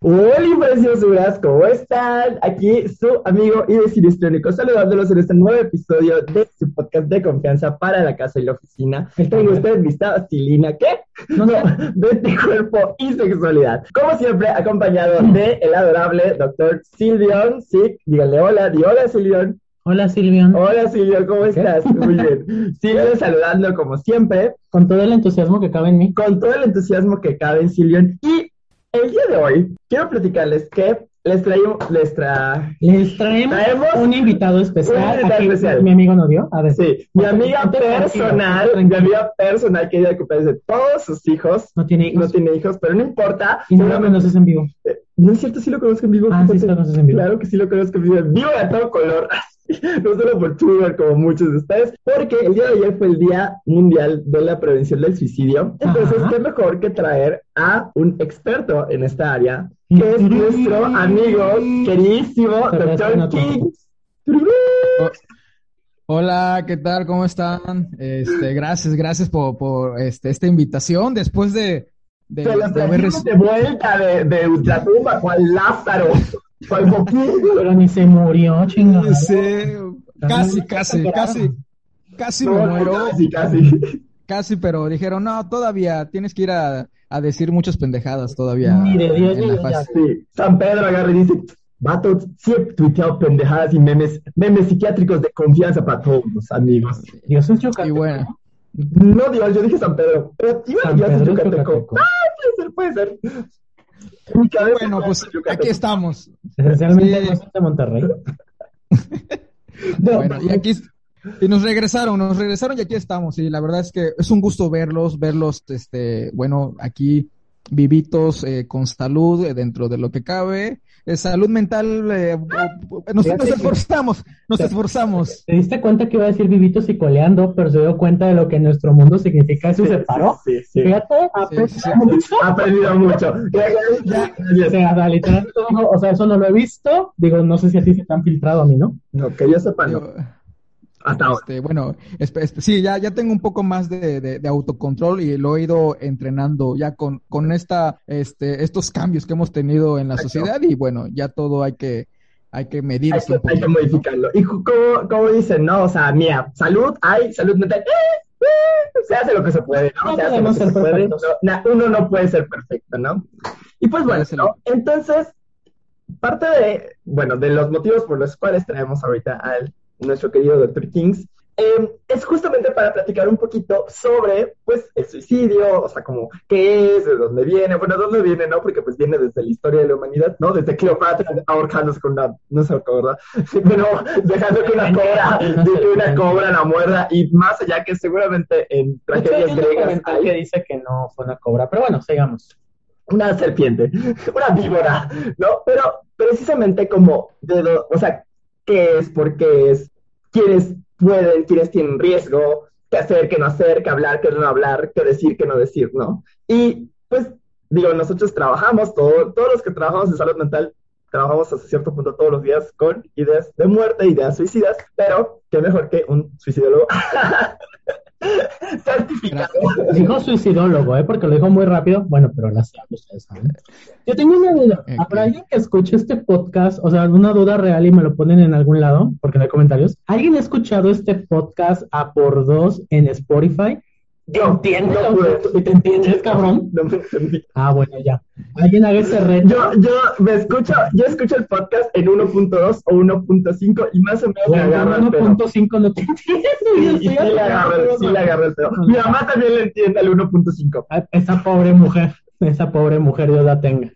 Hola preciosuras, ¿cómo están? Aquí su amigo y Histriónico saludándolos en este nuevo episodio de su podcast de confianza para la casa y la oficina. Tengo ustedes lista Silina, ¿qué? No, no, de cuerpo y sexualidad. Como siempre, acompañado de el adorable doctor Silvion. Sí, díganle hola, di hola Silvion. Hola Silvion. Hola Silvion, ¿cómo estás? Muy bien. Silvion saludando como siempre. Con todo el entusiasmo que cabe en mí. Con todo el entusiasmo que cabe en Silvion. Y el día de hoy quiero platicarles que les traemos, les, les traemos, un invitado especial. Un especial. Mi amigo no dio. A ver. Sí, mi amiga personal, mi amiga personal que ella de todos sus hijos. No tiene hijos. No tiene hijos, pero no importa. Y no lo conoces en vivo. Eh, no es cierto, sí lo conozco en vivo. Ah, sí lo conoces en vivo. Claro que sí lo conozco en vivo. Vivo de todo color. no solo por Twitter como muchos de ustedes, porque el día de ayer fue el Día Mundial de la Prevención del Suicidio. Entonces, qué mejor que traer a un experto en esta área, que es nuestro amigo queridísimo Dr. King. Hola, ¿qué tal? ¿Cómo están? Este, gracias, gracias por, por este, esta invitación. Después de, de, de haber de vuelta de, de Ultratumba, cual Lázaro. Pero ni se murió, chingada. casi, casi, casi, casi me muero. Casi, casi. Casi, pero dijeron, no, todavía tienes que ir a, a decir muchas pendejadas todavía. Ni de Dios ni sí. San Pedro agarra y dice, vato, siempre tuiteo pendejadas y memes, memes psiquiátricos de confianza para todos los amigos. Dios es Yucateco. Y bueno. No, Dios, yo dije San Pedro, pero iba a Dios es Yucateco. Ah, puede ser, puede ser. Bueno, pues aquí estamos. Esencialmente sí. de Monterrey. bueno, y aquí y nos regresaron, nos regresaron y aquí estamos. Y la verdad es que es un gusto verlos, verlos, este, bueno, aquí vivitos, eh, con salud eh, dentro de lo que cabe salud mental, eh, nos, esforzamos, nos esforzamos. ¿Te diste cuenta que iba a decir vivitos y coleando, pero se dio cuenta de lo que en nuestro mundo significa eso se paró? Sí, sí. Fíjate, ha aprendido mucho. o sea, literal, o sea, eso no lo he visto. Digo, no sé si a ti se te han filtrado a mí, ¿no? No, que yo sepa, no. Hasta este, bueno, sí, ya, ya tengo un poco más de, autocontrol y lo he ido entrenando ya con, con esta, este, estos cambios que hemos tenido en la sociedad y bueno, ya todo hay que, hay que medir. Hay, que, hay que modificarlo. Y como, como dicen, ¿no? O sea, mira, salud hay, salud mental, eh, eh, se hace lo que se puede, ¿no? se hace lo que se puede. uno no puede ser perfecto, ¿no? Y pues bueno, ¿no? entonces, parte de, bueno, de los motivos por los cuales traemos ahorita al nuestro querido Dr. Kings, em, es justamente para platicar un poquito sobre, pues, el suicidio, o sea, como, ¿qué es? ¿De dónde viene? Bueno, ¿de dónde viene, no? Porque, pues, viene desde la historia de la humanidad, ¿no? Desde Cleopatra ahorcándose con una, no sé, ¿verdad? Pero dejando que una cobra, de que una cobra la muerda, y más allá que seguramente en tragedias griegas hay... que dice que no fue una cobra, pero bueno, sigamos. Una serpiente, una víbora, ¿no? Pero precisamente como, de o sea, qué es, por qué es, quiénes pueden, quiénes tienen riesgo, qué hacer, qué no hacer, qué hablar, qué no hablar, qué decir, qué no decir, ¿no? Y pues digo, nosotros trabajamos, todo, todos los que trabajamos en salud mental, trabajamos hasta cierto punto todos los días con ideas de muerte, ideas suicidas, pero qué mejor que un suicidólogo Certificado. Dijo suicidólogo, ¿eh? Porque lo dijo muy rápido. Bueno, pero las ustedes saben. Yo tengo una duda. ¿Habrá alguien que escuche este podcast? O sea, alguna duda real y me lo ponen en algún lado, porque no hay comentarios. ¿Alguien ha escuchado este podcast a por dos en Spotify? Yo entiendo, ¿Y te entiendes, cabrón? No me entendí. Ah, bueno, ya. Alguien haga ese reto. Yo, yo me escucho, yo escucho el podcast en 1.2 o 1.5 y más o menos me agarra el 1.5 no te entiendo. Y, sí, le agarré, sí le agarré el pedo. Mi mamá también le entiende al 1.5. Ah, esa pobre mujer, esa pobre mujer, Dios la tenga.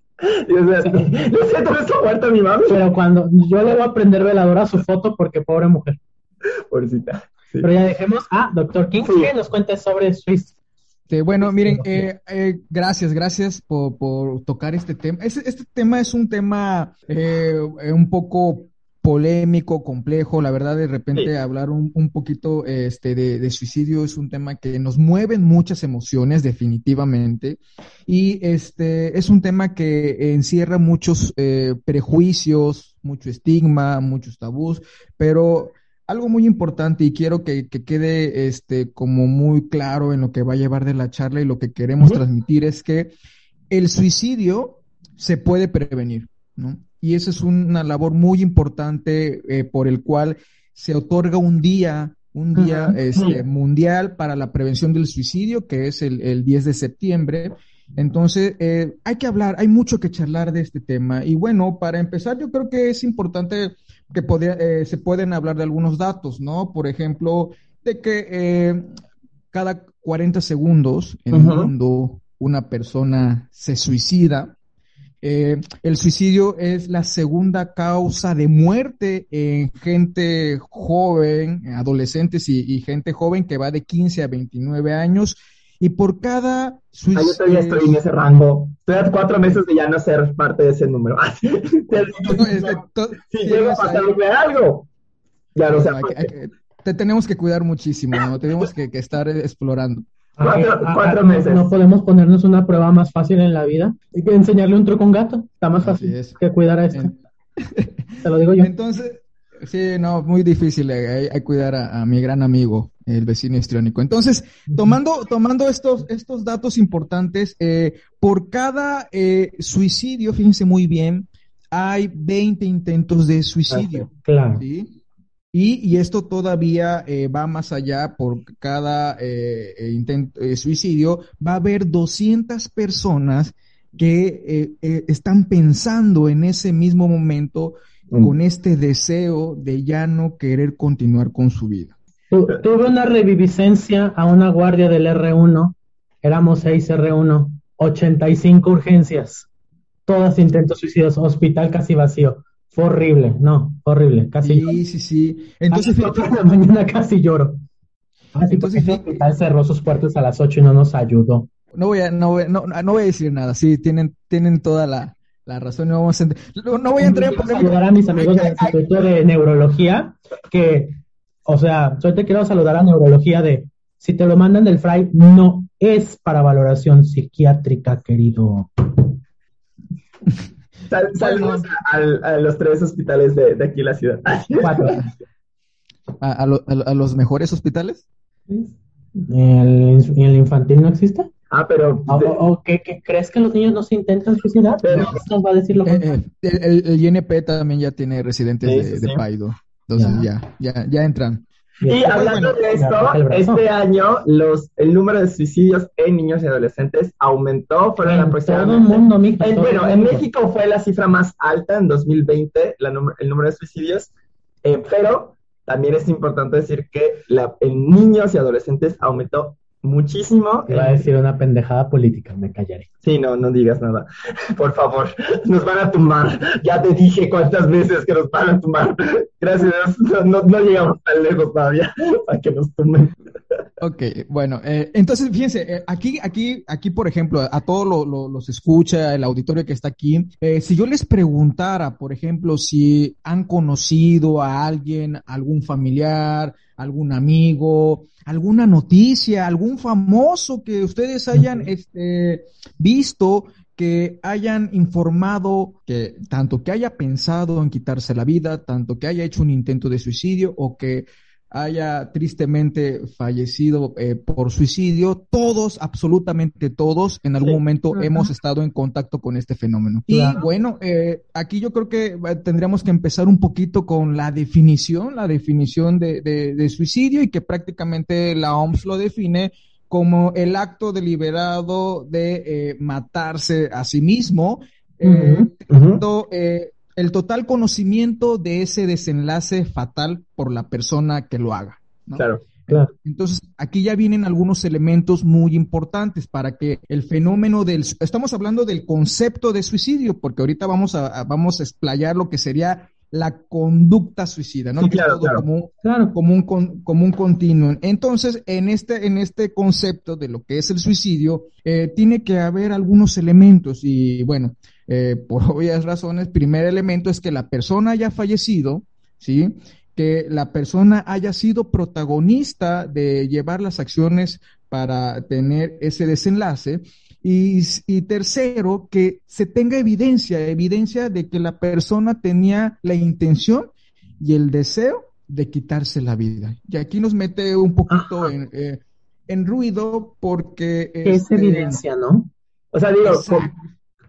Dios mío, lo siento, no está muerta mi mamá. Pero cuando yo le voy a prender veladora a su foto porque pobre mujer. Pobrecita. Pero ya dejemos a Dr. King que nos cuente sobre Swiss. Este, bueno, miren, eh, eh, gracias, gracias por, por, tocar este tema. Este, este tema es un tema eh, un poco polémico, complejo, la verdad, de repente hablar un, un, poquito este, de, de, suicidio es un tema que nos mueve muchas emociones, definitivamente, y este es un tema que encierra muchos eh, prejuicios, mucho estigma, muchos tabús, pero algo muy importante y quiero que, que, quede este, como muy claro en lo que va a llevar de la charla y lo que queremos transmitir es que el suicidio se puede prevenir, ¿no? y eso es una labor muy importante eh, por el cual se otorga un día, un día este, mundial para la prevención del suicidio, que es el, el 10 de septiembre. Entonces, eh, hay que hablar, hay mucho que charlar de este tema. Y bueno, para empezar, yo creo que es importante que eh, se pueden hablar de algunos datos, ¿no? Por ejemplo, de que eh, cada 40 segundos en el mundo una persona se suicida. Eh, el suicidio es la segunda causa de muerte en gente joven, adolescentes y, gente joven que va de 15 a 29 años. Y por cada suicidio... yo todavía estoy en ese rango. Estoy a cuatro meses de ya no ser parte de ese número. si llega a pasarme algo, ya no Te tenemos que cuidar muchísimo, ¿no? Tenemos que estar explorando. Cuatro, meses. No podemos ponernos una prueba más fácil en la vida. Hay que enseñarle un truco a un gato. Está más fácil que cuidar a este. Te lo digo yo. Entonces, sí, no, muy difícil. Hay, que cuidar a, mi gran amigo, el vecino histriónico. Entonces, tomando, tomando estos, estos datos importantes, eh, por cada eh, suicidio, fíjense muy bien, hay 20 intentos de suicidio. Claro. ¿sí? Y, y, esto todavía eh, va más allá por cada eh, intento, suicidio. Va a haber 200 personas que están pensando en ese mismo momento mm. con este deseo de ya no querer continuar con su vida. Tuve una reviviscencia a una guardia del R1, éramos 6 R1, 85 urgencias, todas intentos suicidios, hospital casi vacío. Fue horrible, no, horrible, casi. Sí, sí, sí. Entonces, fíjate, la mañana casi lloro. Entonces, el hospital cerró sus puertas a las 8 y no nos ayudó. No voy a, no, no, no voy a decir nada, sí, tienen, tienen toda la, la razón. No, vamos a no, voy a entrar en saludar a mis amigos del Instituto de Neurología, que, o sea, yo te quiero saludar a Neurología de, si te lo mandan del FRAI, no es para valoración psiquiátrica, querido. saludos a, los tres hospitales de, de aquí en la ciudad. ¿A, a, los mejores hospitales? ¿Y el, infantil no existe? Ah, pero... ¿O, qué, crees que los niños no se intentan suicidar? Pero, va a decir lo eh, eh, el, INP también ya tiene residentes de, Paido. Entonces ya, ya, ya entran. Y hablando de esto, este año los, el número de suicidios en niños y adolescentes aumentó, fueron aproximadamente... Todo el mundo, bueno, en México fue la cifra más alta en 2020, la, el número de suicidios, eh, pero también es importante decir que la, en niños y adolescentes aumentó muchísimo. Iba a decir una pendejada política, me callaré. Sí, no, no digas nada. Por favor, nos van a tumbar. Ya te dije cuántas veces que nos van a tumbar. Gracias no, no, llegamos tan lejos todavía para que nos tumben. Ok, bueno, eh, entonces fíjense, eh, aquí, aquí, aquí, por ejemplo, a todos lo, los escucha, el auditorio que está aquí, eh, si yo les preguntara, por ejemplo, si han conocido a alguien, algún familiar, algún amigo, alguna noticia, algún famoso que ustedes hayan este, visto que hayan informado que tanto que haya pensado en quitarse la vida, tanto que haya hecho un intento de suicidio o que haya tristemente fallecido eh, por suicidio, todos, absolutamente todos, en algún momento hemos estado en contacto con este fenómeno. Y bueno, eh, aquí yo creo que eh, tendríamos que empezar un poquito con la definición, la definición de, de, suicidio y que prácticamente la OMS lo define como el acto deliberado de matarse a sí mismo, el total conocimiento de ese desenlace fatal por la persona que lo haga. Claro. Claro. Entonces, aquí ya vienen algunos elementos muy importantes para que el fenómeno del, estamos hablando del concepto de suicidio, porque ahorita vamos a, vamos a explayar lo que sería la conducta suicida, ¿no? claro, Como, Como, un, como un continuum. Entonces, en este, en este concepto de lo que es el suicidio, eh, tiene que haber algunos elementos y bueno, eh, por obvias razones, primer elemento es que la persona haya fallecido, ¿sí? Que la persona haya sido protagonista de llevar las acciones para tener ese desenlace y, tercero, que se tenga evidencia, evidencia de que la persona tenía la intención y el deseo de quitarse la vida. Y aquí nos mete un poquito en, eh, en, ruido porque... Es este, evidencia, ¿no? O sea, digo,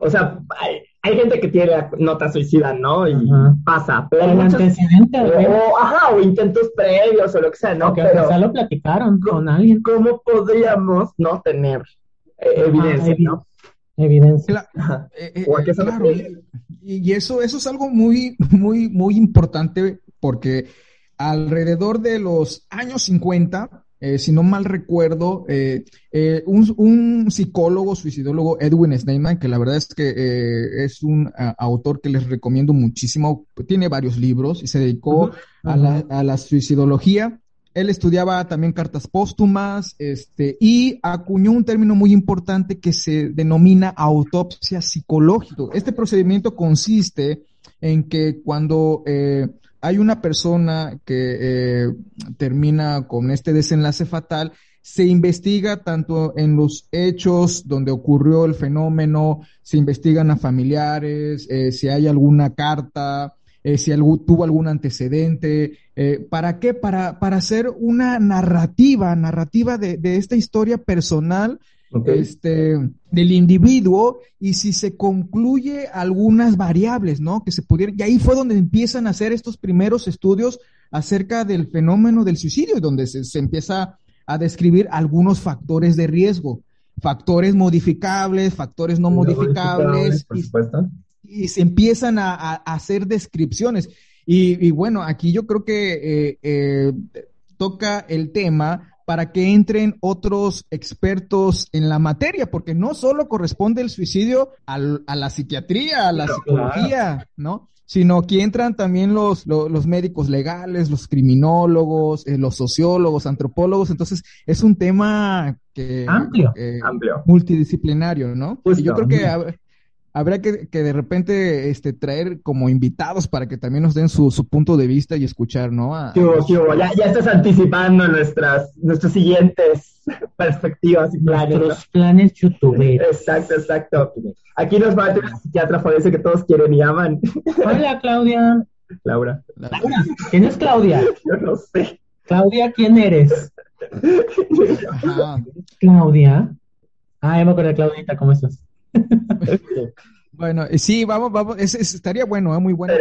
o sea, hay, gente que tiene nota suicida, ¿no? Y pasa, pero... El antecedente, o, ajá, o intentos previos o lo que sea, ¿no? Que pero, lo platicaron con alguien. ¿Cómo podríamos no tener evidencia, ¿no? Evidencia. Eh, eh, claro, y, eso, eso es algo muy, muy, muy importante porque alrededor de los años 50, eh, si no mal recuerdo, un, psicólogo, suicidólogo, Edwin Sneyman, que la verdad es que es un autor que les recomiendo muchísimo, tiene varios libros y se dedicó a, la, a la suicidología él estudiaba también cartas póstumas este, y acuñó un término muy importante que se denomina autopsia psicológica. Este procedimiento consiste en que cuando eh, hay una persona que eh, termina con este desenlace fatal, se investiga tanto en los hechos donde ocurrió el fenómeno, se investigan a familiares, eh, si hay alguna carta, eh, si tuvo algún antecedente. ¿Para qué? Para, para hacer una narrativa, narrativa de, de esta historia personal este, del individuo y si se concluye algunas variables, ¿no? Que se pudieran, y ahí fue donde empiezan a hacer estos primeros estudios acerca del fenómeno del suicidio, donde se, se empieza a describir algunos factores de riesgo, factores modificables, factores no, modificables, y se empiezan a, hacer descripciones. Y, bueno, aquí yo creo que eh, eh, toca el tema para que entren otros expertos en la materia, porque no solo corresponde el suicidio a la psiquiatría, a la psicología, ¿no? Sino que entran también los, los, médicos legales, los criminólogos, eh, los sociólogos, antropólogos. Entonces, es un tema que... Amplio. Amplio. Multidisciplinario, ¿no? Y yo creo que habrá que, que, de repente este, traer como invitados para que también nos den su, su punto de vista y escuchar, ¿no? Ya, ya, estás anticipando nuestras, nuestras siguientes perspectivas y planes. Nuestros planes YouTube. Exacto, exacto. Aquí nos va a una psiquiatra forense que todos quieren y aman. Hola, Claudia. Laura. Laura. ¿Quién es Claudia? Yo no sé. Claudia, ¿quién eres? Claudia. Ah, ya me acuerdo de Claudita, ¿cómo estás? Bueno, eh, sí, vamos, vamos, estaría bueno, ¿eh? muy bueno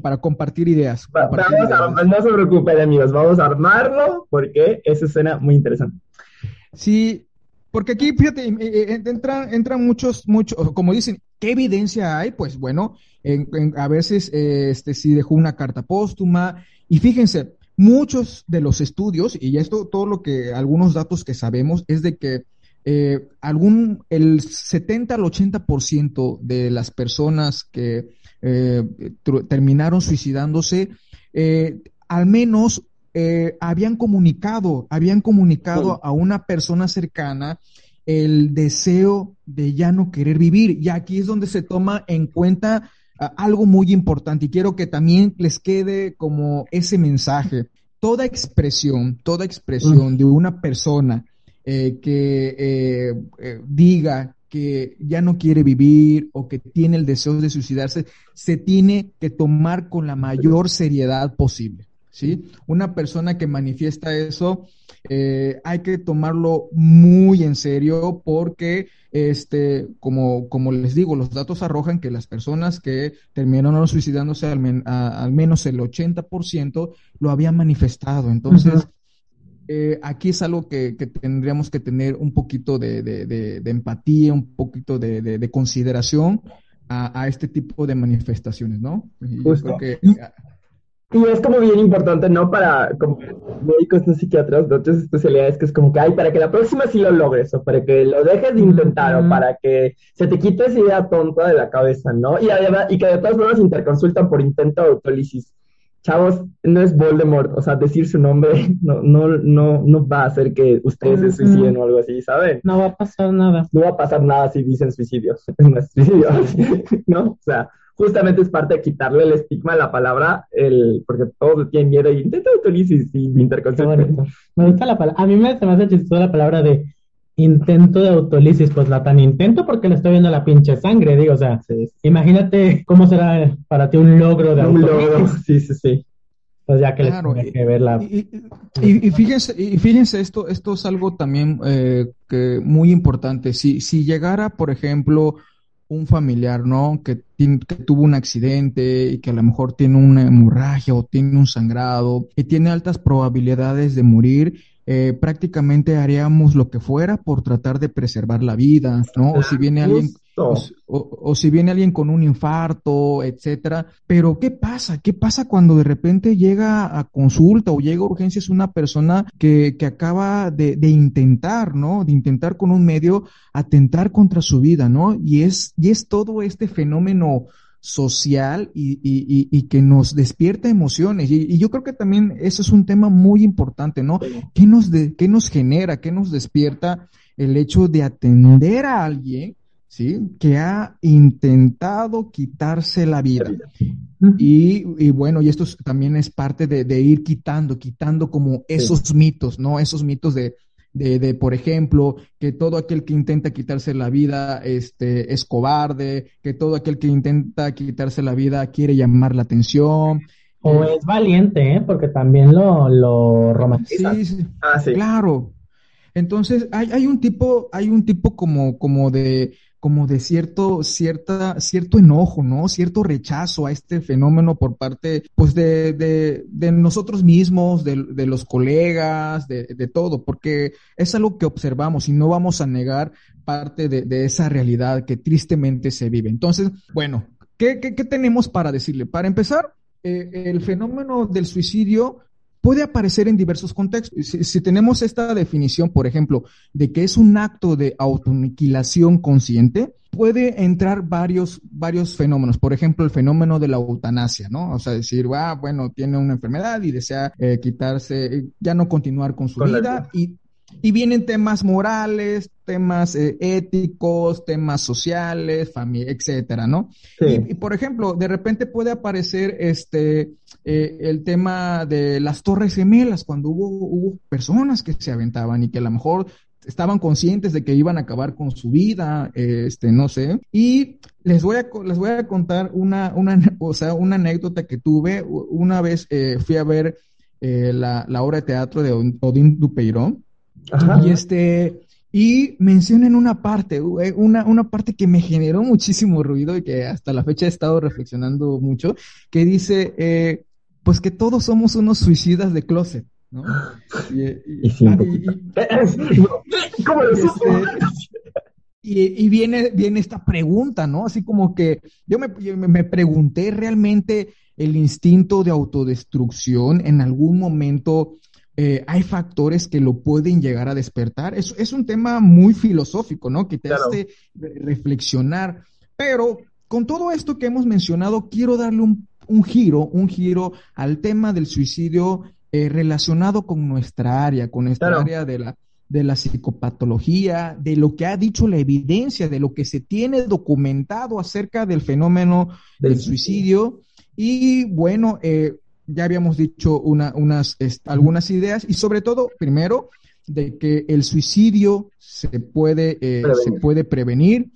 para compartir ideas. no se preocupen, amigos, vamos a armarlo porque eso suena muy interesante. Sí, porque aquí, fíjate, eh, entran, entran muchos, muchos, como dicen, ¿qué evidencia hay? Pues bueno, a veces este, si dejó una carta póstuma, y fíjense, muchos de los estudios, y esto, todo lo que, algunos datos que sabemos, es de que eh, algún, el 70 al 80% de las personas que eh, terminaron suicidándose, eh, al menos habían comunicado, habían comunicado a una persona cercana el deseo de ya no querer vivir. Y aquí es donde se toma en cuenta algo muy importante y quiero que también les quede como ese mensaje. Toda expresión, toda expresión de una persona eh, que eh, eh, diga que ya no quiere vivir o que tiene el deseo de suicidarse, se tiene que tomar con la mayor seriedad posible. ¿sí? Una persona que manifiesta eso, hay que tomarlo muy en serio porque, este, como, como les digo, los datos arrojan que las personas que terminaron suicidándose, al, al menos el 80%, lo habían manifestado. Entonces, eh, aquí es algo que, tendríamos que tener un poquito de, empatía, un poquito de, consideración a, este tipo de manifestaciones, ¿no? Justo. Que, Y es como bien importante, ¿no? Para como médicos, no psiquiatras de otras especialidades, que es como que, ay, para que la próxima sí lo logres, o para que lo dejes de intentar, o para que se te quite esa idea tonta de la cabeza, ¿no? Y además, y que de todas formas interconsultan por intento de autólisis. Chavos, no es Voldemort, o sea, decir su nombre no, no, no, no va a hacer que ustedes se suiciden o algo así, ¿saben? No va a pasar nada. No va a pasar nada si dicen suicidios. No es suicidio, ¿no? O sea, justamente es parte de quitarle el estigma a la palabra, el, porque todos tienen miedo y intenta autólisis y interconsulta. Me gusta la palabra, a mí me, se me hace chistoso la palabra de intento de autolisis, pues la tan intento porque le estoy viendo la pinche sangre, digo, o sea, imagínate cómo será para ti un logro de Un logro, sí, sí, sí. Pues ya que claro, que ver la... Y, y, fíjense, y fíjense esto, esto es algo también eh, que muy importante. Si, si llegara, por ejemplo, un familiar, ¿no? Que, que, tuvo un accidente y que a lo mejor tiene una hemorragia o tiene un sangrado y tiene altas probabilidades de morir eh, prácticamente haríamos lo que fuera por tratar de preservar la vida, ¿no? O si viene alguien, o, si viene alguien con un infarto, etcétera. Pero ¿qué pasa? ¿Qué pasa cuando de repente llega a consulta o llega a urgencias una persona que, que acaba de, de, intentar, ¿no? De intentar con un medio atentar contra su vida, ¿no? Y es, y es todo este fenómeno social y, y, y, que nos despierta emociones. Y, yo creo que también eso es un tema muy importante, ¿no? ¿Qué nos, de, qué nos genera, qué nos despierta el hecho de atender a alguien, ¿sí? Que ha intentado quitarse la vida. Y, y bueno, y esto también es parte de, de ir quitando, quitando como esos mitos, ¿no? Esos mitos de, de, de, por ejemplo, que todo aquel que intenta quitarse la vida este, es cobarde, que todo aquel que intenta quitarse la vida quiere llamar la atención. O es valiente, ¿eh? porque también lo, lo romantiza. Sí, ah, sí. Claro. Entonces, hay, hay un tipo, hay un tipo como, como de, como de cierto, cierta, cierto enojo, ¿no? Cierto rechazo a este fenómeno por parte, pues, de, de, de nosotros mismos, de, de los colegas, de, de, todo, porque es algo que observamos y no vamos a negar parte de, esa realidad que tristemente se vive. Entonces, bueno, ¿qué, qué, qué tenemos para decirle? Para empezar, eh, el fenómeno del suicidio puede aparecer en diversos contextos. Si, tenemos esta definición, por ejemplo, de que es un acto de autoaniquilación consciente, puede entrar varios, varios fenómenos. Por ejemplo, el fenómeno de la eutanasia, ¿no? O sea, decir, ah, bueno, tiene una enfermedad y desea eh, quitarse, ya no continuar con su vida y y vienen temas morales, temas eh, éticos, temas sociales, familia, etcétera, ¿no? Y, por ejemplo, de repente puede aparecer este eh, el tema de las Torres Gemelas, cuando hubo, hubo personas que se aventaban y que a lo mejor estaban conscientes de que iban a acabar con su vida, este, no sé. Y les voy a, les voy a contar una, una, o sea, una anécdota que tuve. Una vez eh, fui a ver la, la, obra de teatro de Odín Dupeirón y este, y mencionan una parte, una, una parte que me generó muchísimo ruido y que hasta la fecha he estado reflexionando mucho, que dice, eh, pues que todos somos unos suicidas de closet, ¿no? Y, viene, viene esta pregunta, ¿no? Así como que yo me, me pregunté realmente el instinto de autodestrucción en algún momento eh, hay factores que lo pueden llegar a despertar. Es, es un tema muy filosófico, ¿no? Que te hace reflexionar. Pero con todo esto que hemos mencionado, quiero darle un, un giro, un giro al tema del suicidio eh, relacionado con nuestra área, con nuestra área de la, de la psicopatología, de lo que ha dicho la evidencia, de lo que se tiene documentado acerca del fenómeno del, suicidio. Y bueno, eh, ya habíamos dicho una, unas, algunas ideas y sobre todo, primero, de que el suicidio se puede, eh, se puede prevenir.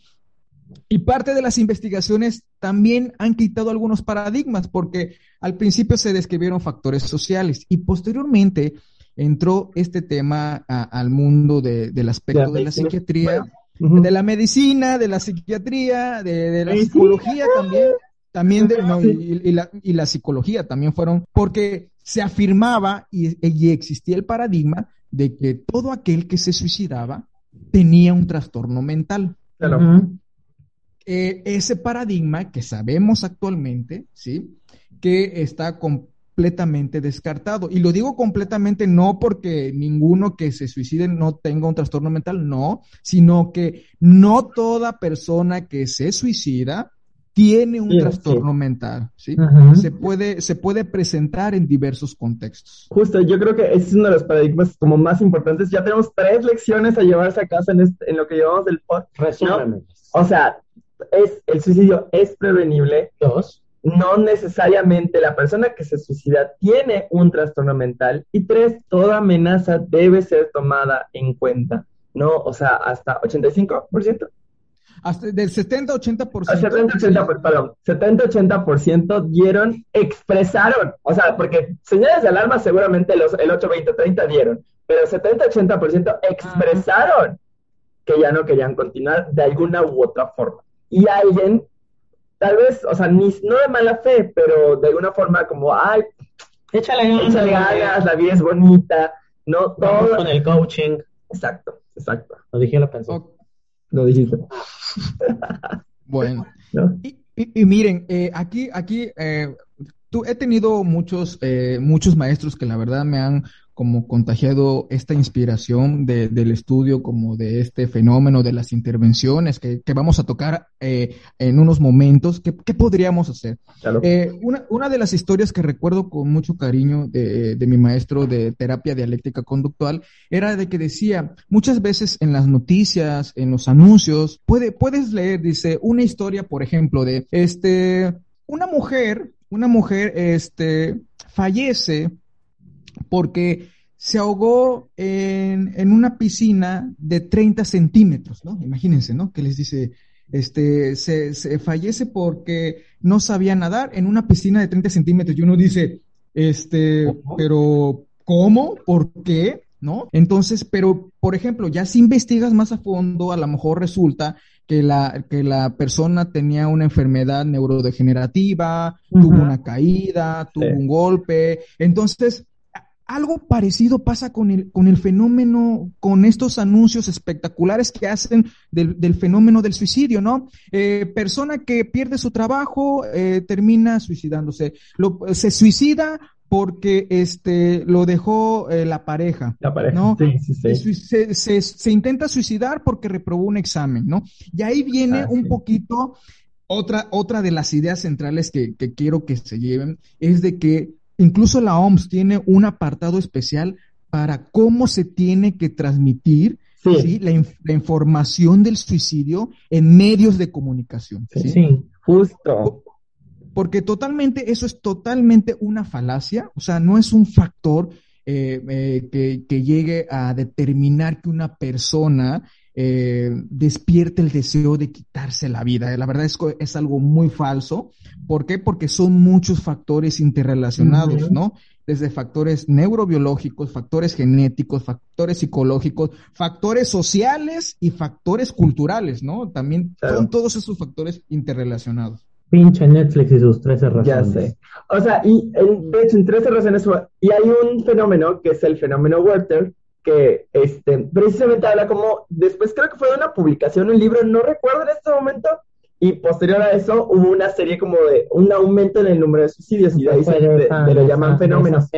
Y parte de las investigaciones también han quitado algunos paradigmas, porque al principio se describieron factores sociales y posteriormente entró este tema al mundo del aspecto de la psiquiatría, de la medicina, de la psiquiatría, de, la psicología también también de, no, y, la, y, la, psicología también fueron, porque se afirmaba y, y, existía el paradigma de que todo aquel que se suicidaba tenía un trastorno mental. Claro. Eh, ese paradigma que sabemos actualmente, ¿sí? Que está completamente descartado. Y lo digo completamente no porque ninguno que se suicide no tenga un trastorno mental, no, sino que no toda persona que se suicida tiene un trastorno mental, ¿sí? Se puede, se puede presentar en diversos contextos. Justo, yo creo que ese es uno de los paradigmas como más importantes. Ya tenemos tres lecciones a llevarse a casa en, este, en lo que llevamos del podcast. O sea, es, el suicidio es prevenible. Dos. No necesariamente la persona que se suicida tiene un trastorno mental. Y tres, toda amenaza debe ser tomada en cuenta, ¿no? O sea, hasta 85%. Hasta del 70-80%. 70-80%, perdón, 70-80% dieron, expresaron, o sea, porque señales de alarma seguramente los, el 8-20-30 dieron, pero 70-80% expresaron que ya no querían continuar de alguna u otra forma. Y alguien, tal vez, o sea, ni, no de mala fe, pero de alguna forma como, ay, échale ganas, échale ganas la vida es bonita, no todo. con el coaching. Exacto, exacto. Lo dije, lo pensé. Lo dijiste. bueno. Y, miren, eh, aquí, aquí, eh, tú, he tenido muchos, eh, muchos maestros que la verdad me han como contagiado esta inspiración de, del estudio, como de este fenómeno de las intervenciones que, que vamos a tocar eh, en unos momentos. ¿Qué, qué podríamos hacer? Eh, una, una, de las historias que recuerdo con mucho cariño de, de, mi maestro de terapia dialéctica conductual era de que decía, muchas veces en las noticias, en los anuncios, puede, puedes leer, dice, una historia, por ejemplo, de este, una mujer, una mujer, este, fallece porque se ahogó en, en, una piscina de 30 centímetros, ¿no? Imagínense, ¿no? Que les dice, este, se, se, fallece porque no sabía nadar en una piscina de 30 centímetros. Y uno dice, este, pero ¿cómo? ¿Por qué? ¿No? Entonces, pero, por ejemplo, ya si investigas más a fondo, a lo mejor resulta que la, que la persona tenía una enfermedad neurodegenerativa, tuvo una caída, tuvo un golpe. Entonces, algo parecido pasa con el, con el fenómeno, con estos anuncios espectaculares que hacen del, del fenómeno del suicidio, ¿no? Eh, persona que pierde su trabajo, eh, termina suicidándose. Lo, se suicida porque este lo dejó eh, la pareja. La pareja. ¿no? Sí, sí, sí. Se, se, se, intenta suicidar porque reprobó un examen, ¿no? Y ahí viene ah, un poquito otra, otra de las ideas centrales que, que quiero que se lleven, es de que Incluso la OMS tiene un apartado especial para cómo se tiene que transmitir sí. ¿sí? La, inf la, información del suicidio en medios de comunicación. Sí, sí justo. Porque totalmente, eso es totalmente una falacia, o sea, no es un factor eh, eh, que, que, llegue a determinar que una persona eh, despierte el deseo de quitarse la vida. La verdad es que es algo muy falso. ¿Por qué? Porque son muchos factores interrelacionados, uh -huh. ¿no? Desde factores neurobiológicos, factores genéticos, factores psicológicos, factores sociales y factores culturales, ¿no? También claro. son todos esos factores interrelacionados. Pinche Netflix y sus 13 razones. Ya sé. O sea, y en, de hecho, en 13 razones, y hay un fenómeno que es el fenómeno Werther, que este, precisamente habla como, después creo que fue de una publicación, un libro, no recuerdo en este momento, y posterior a eso hubo una serie como de un aumento en el número de suicidios, y de ahí se de, de lo llaman fenómenos.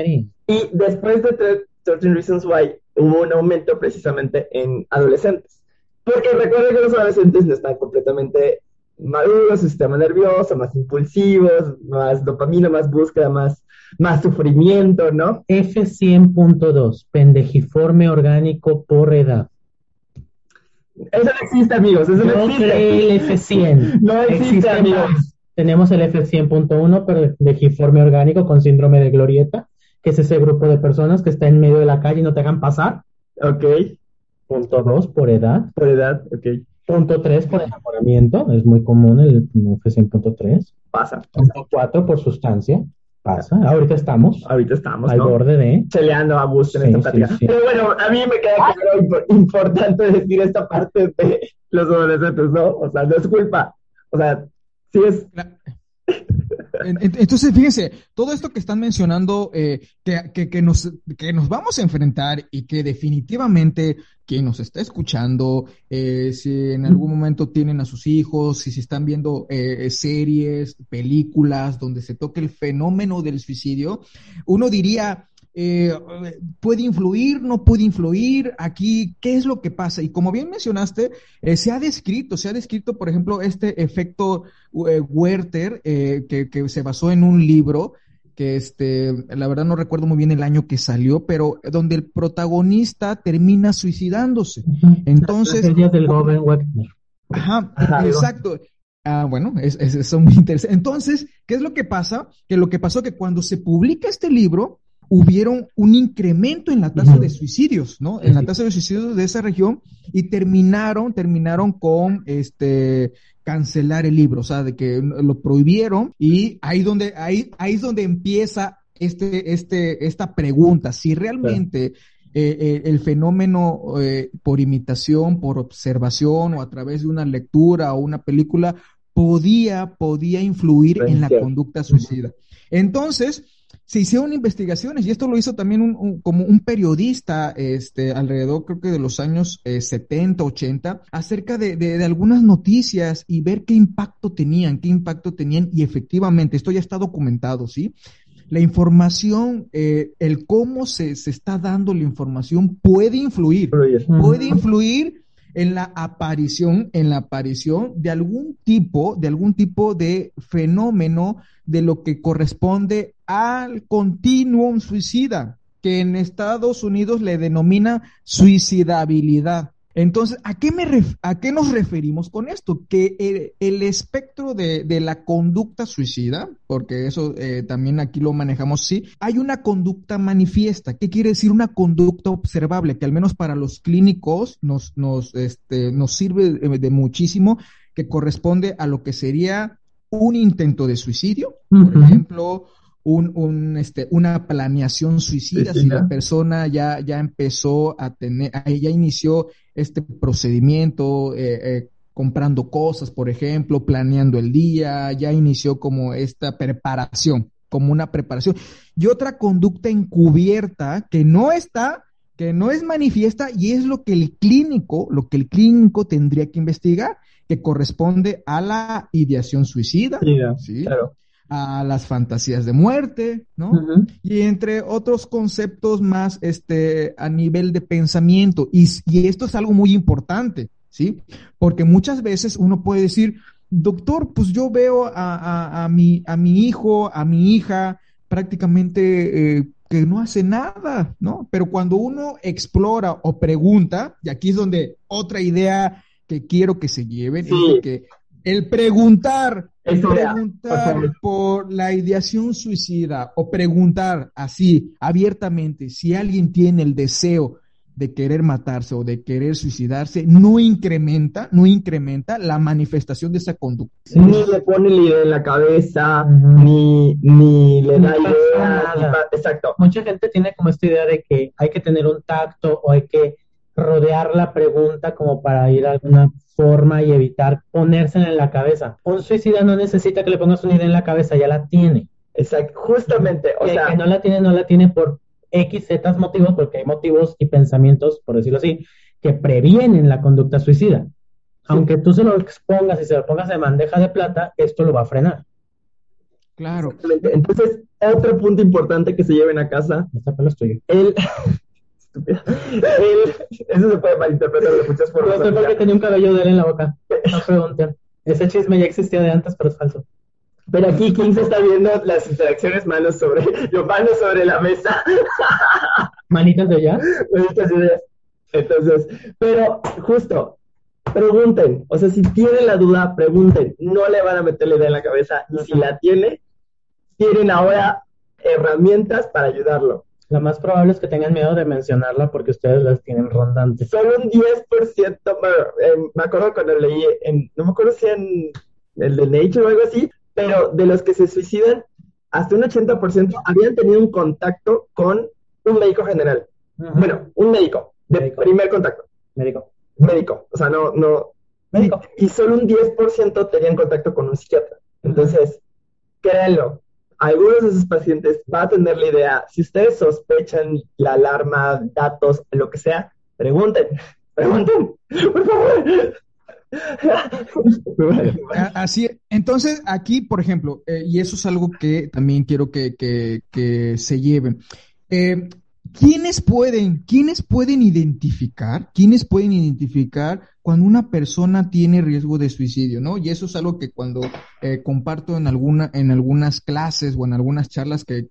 Y después de 13 Reasons Why hubo un aumento precisamente en adolescentes. Porque recuerden que los adolescentes no están completamente maduros, su sistema nervioso, más impulsivos, más dopamina, más búsqueda, más, más sufrimiento, ¿no? F100.2, pendejiforme orgánico por edad. Eso no existe, amigos, eso no, no existe. el F100. no existe, existe amigos. Más. Tenemos el F100.1, pendejiforme orgánico con síndrome de glorieta, que es ese grupo de personas que está en medio de la calle y no te hagan pasar. Ok. Punto 2, por edad. Por edad, ok. Punto 3 por enamoramiento, es muy común el F100.3. Pasa. Punto 4 por sustancia. Pasa. Ahorita estamos. Ahorita estamos. Al ¿no? borde de. Cheleando a gusto en sí, esta plática. Sí, sí. Pero bueno, a mí me queda claro importante decir esta parte de los adolescentes, ¿no? O sea, no es culpa. O sea, sí es. Entonces, fíjense, todo esto que están mencionando, eh, que, que, nos, que nos vamos a enfrentar y que definitivamente quien nos está escuchando, eh, si en algún momento tienen a sus hijos, si se están viendo eh, series, películas donde se toque el fenómeno del suicidio, uno diría, eh, puede influir, no puede influir, aquí, ¿qué es lo que pasa? Y como bien mencionaste, eh, se ha descrito, se ha descrito, por ejemplo, este efecto eh, Werther, que, que, se basó en un libro, que este, la verdad no recuerdo muy bien el año que salió, pero donde el protagonista termina suicidándose. Entonces... del joven Werther. Ajá, exacto. Ah, bueno, es, eso muy interesante. Entonces, ¿qué es lo que pasa? Que lo que pasó que cuando se publica este libro, hubieron un incremento en la tasa de suicidios, ¿no? En la tasa de suicidios de esa región y terminaron, terminaron con este cancelar el libro, o sea, de que lo prohibieron y ahí donde ahí ahí es donde empieza este este esta pregunta, si realmente eh, eh, el fenómeno eh, por imitación, por observación o a través de una lectura o una película podía podía influir en la conducta suicida. Entonces, se hicieron investigaciones y esto lo hizo también un, como un periodista este, alrededor creo que de los años 70, eh, 80, acerca de, de, algunas noticias y ver qué impacto tenían, qué impacto tenían y efectivamente, esto ya está documentado, ¿sí? La información, eh, el cómo se, se, está dando la información puede influir, puede influir en la aparición, en la aparición de algún tipo, de algún tipo de fenómeno de lo que corresponde al continuum suicida, que en Estados Unidos le denomina suicidabilidad. Entonces, ¿a qué, me ¿a qué nos referimos con esto? Que el, espectro de, la conducta suicida, porque eso eh, también aquí lo manejamos, sí, hay una conducta manifiesta. ¿Qué quiere decir una conducta observable? Que al menos para los clínicos nos, nos, este, nos sirve de muchísimo, que corresponde a lo que sería un intento de suicidio, por ejemplo, un, un, este, una planeación suicida, si la persona ya, ya empezó a tener, ya inició este procedimiento, eh, eh, comprando cosas, por ejemplo, planeando el día, ya inició como esta preparación, como una preparación. Y otra conducta encubierta que no está, que no es manifiesta y es lo que el clínico, lo que el clínico tendría que investigar, que corresponde a la ideación suicida. ¿sí? Claro a las fantasías de muerte, ¿no? Y entre otros conceptos más este, a nivel de pensamiento. Y, y, esto es algo muy importante, ¿sí? Porque muchas veces uno puede decir, doctor, pues yo veo a, a, a mi, a mi hijo, a mi hija, prácticamente eh, que no hace nada, ¿no? Pero cuando uno explora o pregunta, y aquí es donde otra idea que quiero que se lleven, es que el preguntar preguntar por la ideación suicida o preguntar así abiertamente si alguien tiene el deseo de querer matarse o de querer suicidarse, no incrementa, no incrementa la manifestación de esa conducta. Ni le pone la idea en la cabeza, ni, ni le da idea. exacto. Mucha gente tiene como esta idea de que hay que tener un tacto o hay que rodear la pregunta como para ir a alguna forma y evitar ponérsela en la cabeza. Un suicida no necesita que le pongas una idea en la cabeza, ya la tiene. Exacto, justamente. O sea, que no la tiene, no la tiene por X, Z motivos, porque hay motivos y pensamientos, por decirlo así, que previenen la conducta suicida. Aunque tú se lo expongas y se lo pongas de bandeja de plata, esto lo va a frenar. Claro. Entonces, otro punto importante que se lleven a casa. Esta pelo es tuyo. El, eso se puede malinterpretar de muchas formas. No sé por qué tenía un cabello de él en la boca. No pregunten. Ese chisme ya existía de antes, pero es falso. Pero aquí King se está viendo las interacciones manos sobre, los manos sobre la mesa. Manitas de allá. Manitas de allá. Entonces, pero justo, pregunten. O sea, si tienen la duda, pregunten. No le van a meter la idea en la cabeza. Y si la tiene, tienen ahora herramientas para ayudarlo. La más probable es que tengan miedo de mencionarla porque ustedes las tienen rondantes. Solo un 10%, eh, me acuerdo cuando leí, en, no me acuerdo si en el de Nature o algo así, pero de los que se suicidan, hasta un 80% habían tenido un contacto con un médico general. Bueno, un médico, de primer contacto. Médico. Médico, o sea, no, no. Médico. Y, y solo un 10% tenían contacto con un psiquiatra. Entonces, créanlo, algunos de esos pacientes va a tener la idea, si ustedes sospechan la alarma, datos, lo que sea, pregunten, pregunten, por favor. Así, entonces aquí, por ejemplo, eh, y eso es algo que también quiero que, que, que se lleven. Eh, ¿Quiénes pueden, quiénes pueden identificar, quiénes pueden identificar cuando una persona tiene riesgo de suicidio, ¿no? Y eso es algo que cuando eh, comparto en alguna, en algunas clases o en algunas charlas que,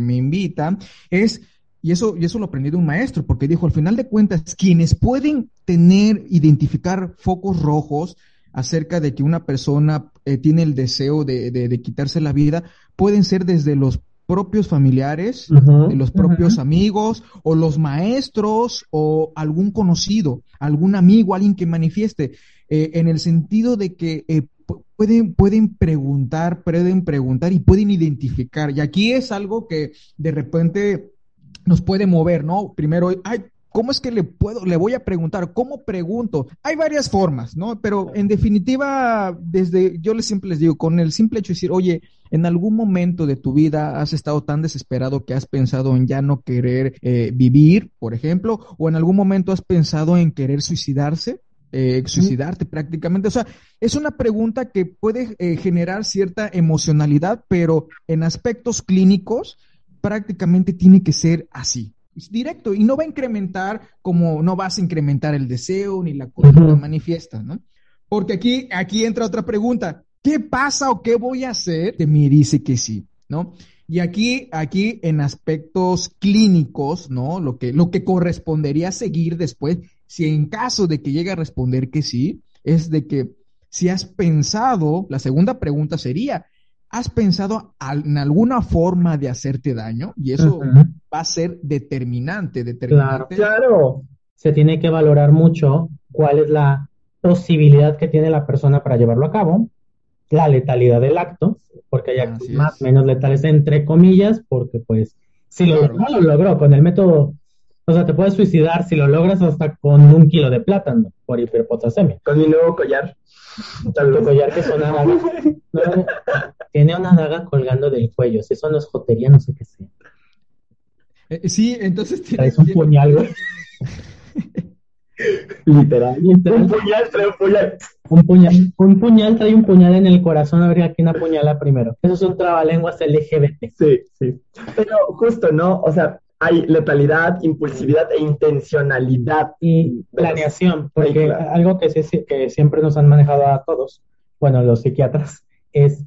me invitan, es y eso, y eso lo aprendí de un maestro, porque dijo, al final de cuentas, quienes pueden tener, identificar focos rojos acerca de que una persona eh, tiene el deseo de, de, quitarse la vida, pueden ser desde los propios familiares, de los propios amigos, o los maestros, o algún conocido, algún amigo, alguien que manifieste, eh, en el sentido de que eh, pueden, pueden preguntar, pueden preguntar y pueden identificar. Y aquí es algo que de repente nos puede mover, ¿no? Primero, ay, ¿cómo es que le puedo, le voy a preguntar? ¿Cómo pregunto? Hay varias formas, ¿no? Pero en definitiva, desde, yo les siempre les digo, con el simple hecho de decir, oye, en algún momento de tu vida has estado tan desesperado que has pensado en ya no querer eh, vivir, por ejemplo, o en algún momento has pensado en querer suicidarse. Eh, suicidarte prácticamente. O sea, es una pregunta que puede eh, generar cierta emocionalidad, pero en aspectos clínicos prácticamente tiene que ser así, directo, y no va a incrementar como no vas a incrementar el deseo ni la conducta manifiesta, ¿no? Porque aquí, aquí entra otra pregunta, ¿qué pasa o qué voy a hacer? De mí dice que sí, ¿no? Y aquí, aquí en aspectos clínicos, ¿no? Lo que, lo que correspondería seguir después, si en caso de que llegue a responder que sí, es de que si has pensado, la segunda pregunta sería, ¿Has pensado en alguna forma de hacerte daño? Y eso va a ser determinante, determinante. Claro, claro. Se tiene que valorar mucho cuál es la posibilidad que tiene la persona para llevarlo a cabo, la letalidad del acto, porque hay actos más menos letales, entre comillas, porque pues si lo, lo logró con el método o sea, te puedes suicidar si lo logras hasta con un kilo de plátano por hiperpotasemia. Con mi nuevo collar. Tu collar que es daga. tiene una daga colgando del cuello. Si eso no es jotería, no sé qué sea. Eh, sí, entonces tiene. un puñal, güey. Literal. Literal. Un puñal trae un puñal. Un puñal, un puñal trae un puñal en el corazón, habría que apuñala primero. Eso es un trabalenguas LGBT. Sí, sí. Pero justo, ¿no? O sea, hay letalidad, impulsividad e intencionalidad. Y planeación, porque algo que, que siempre nos han manejado a todos, bueno, los psiquiatras, es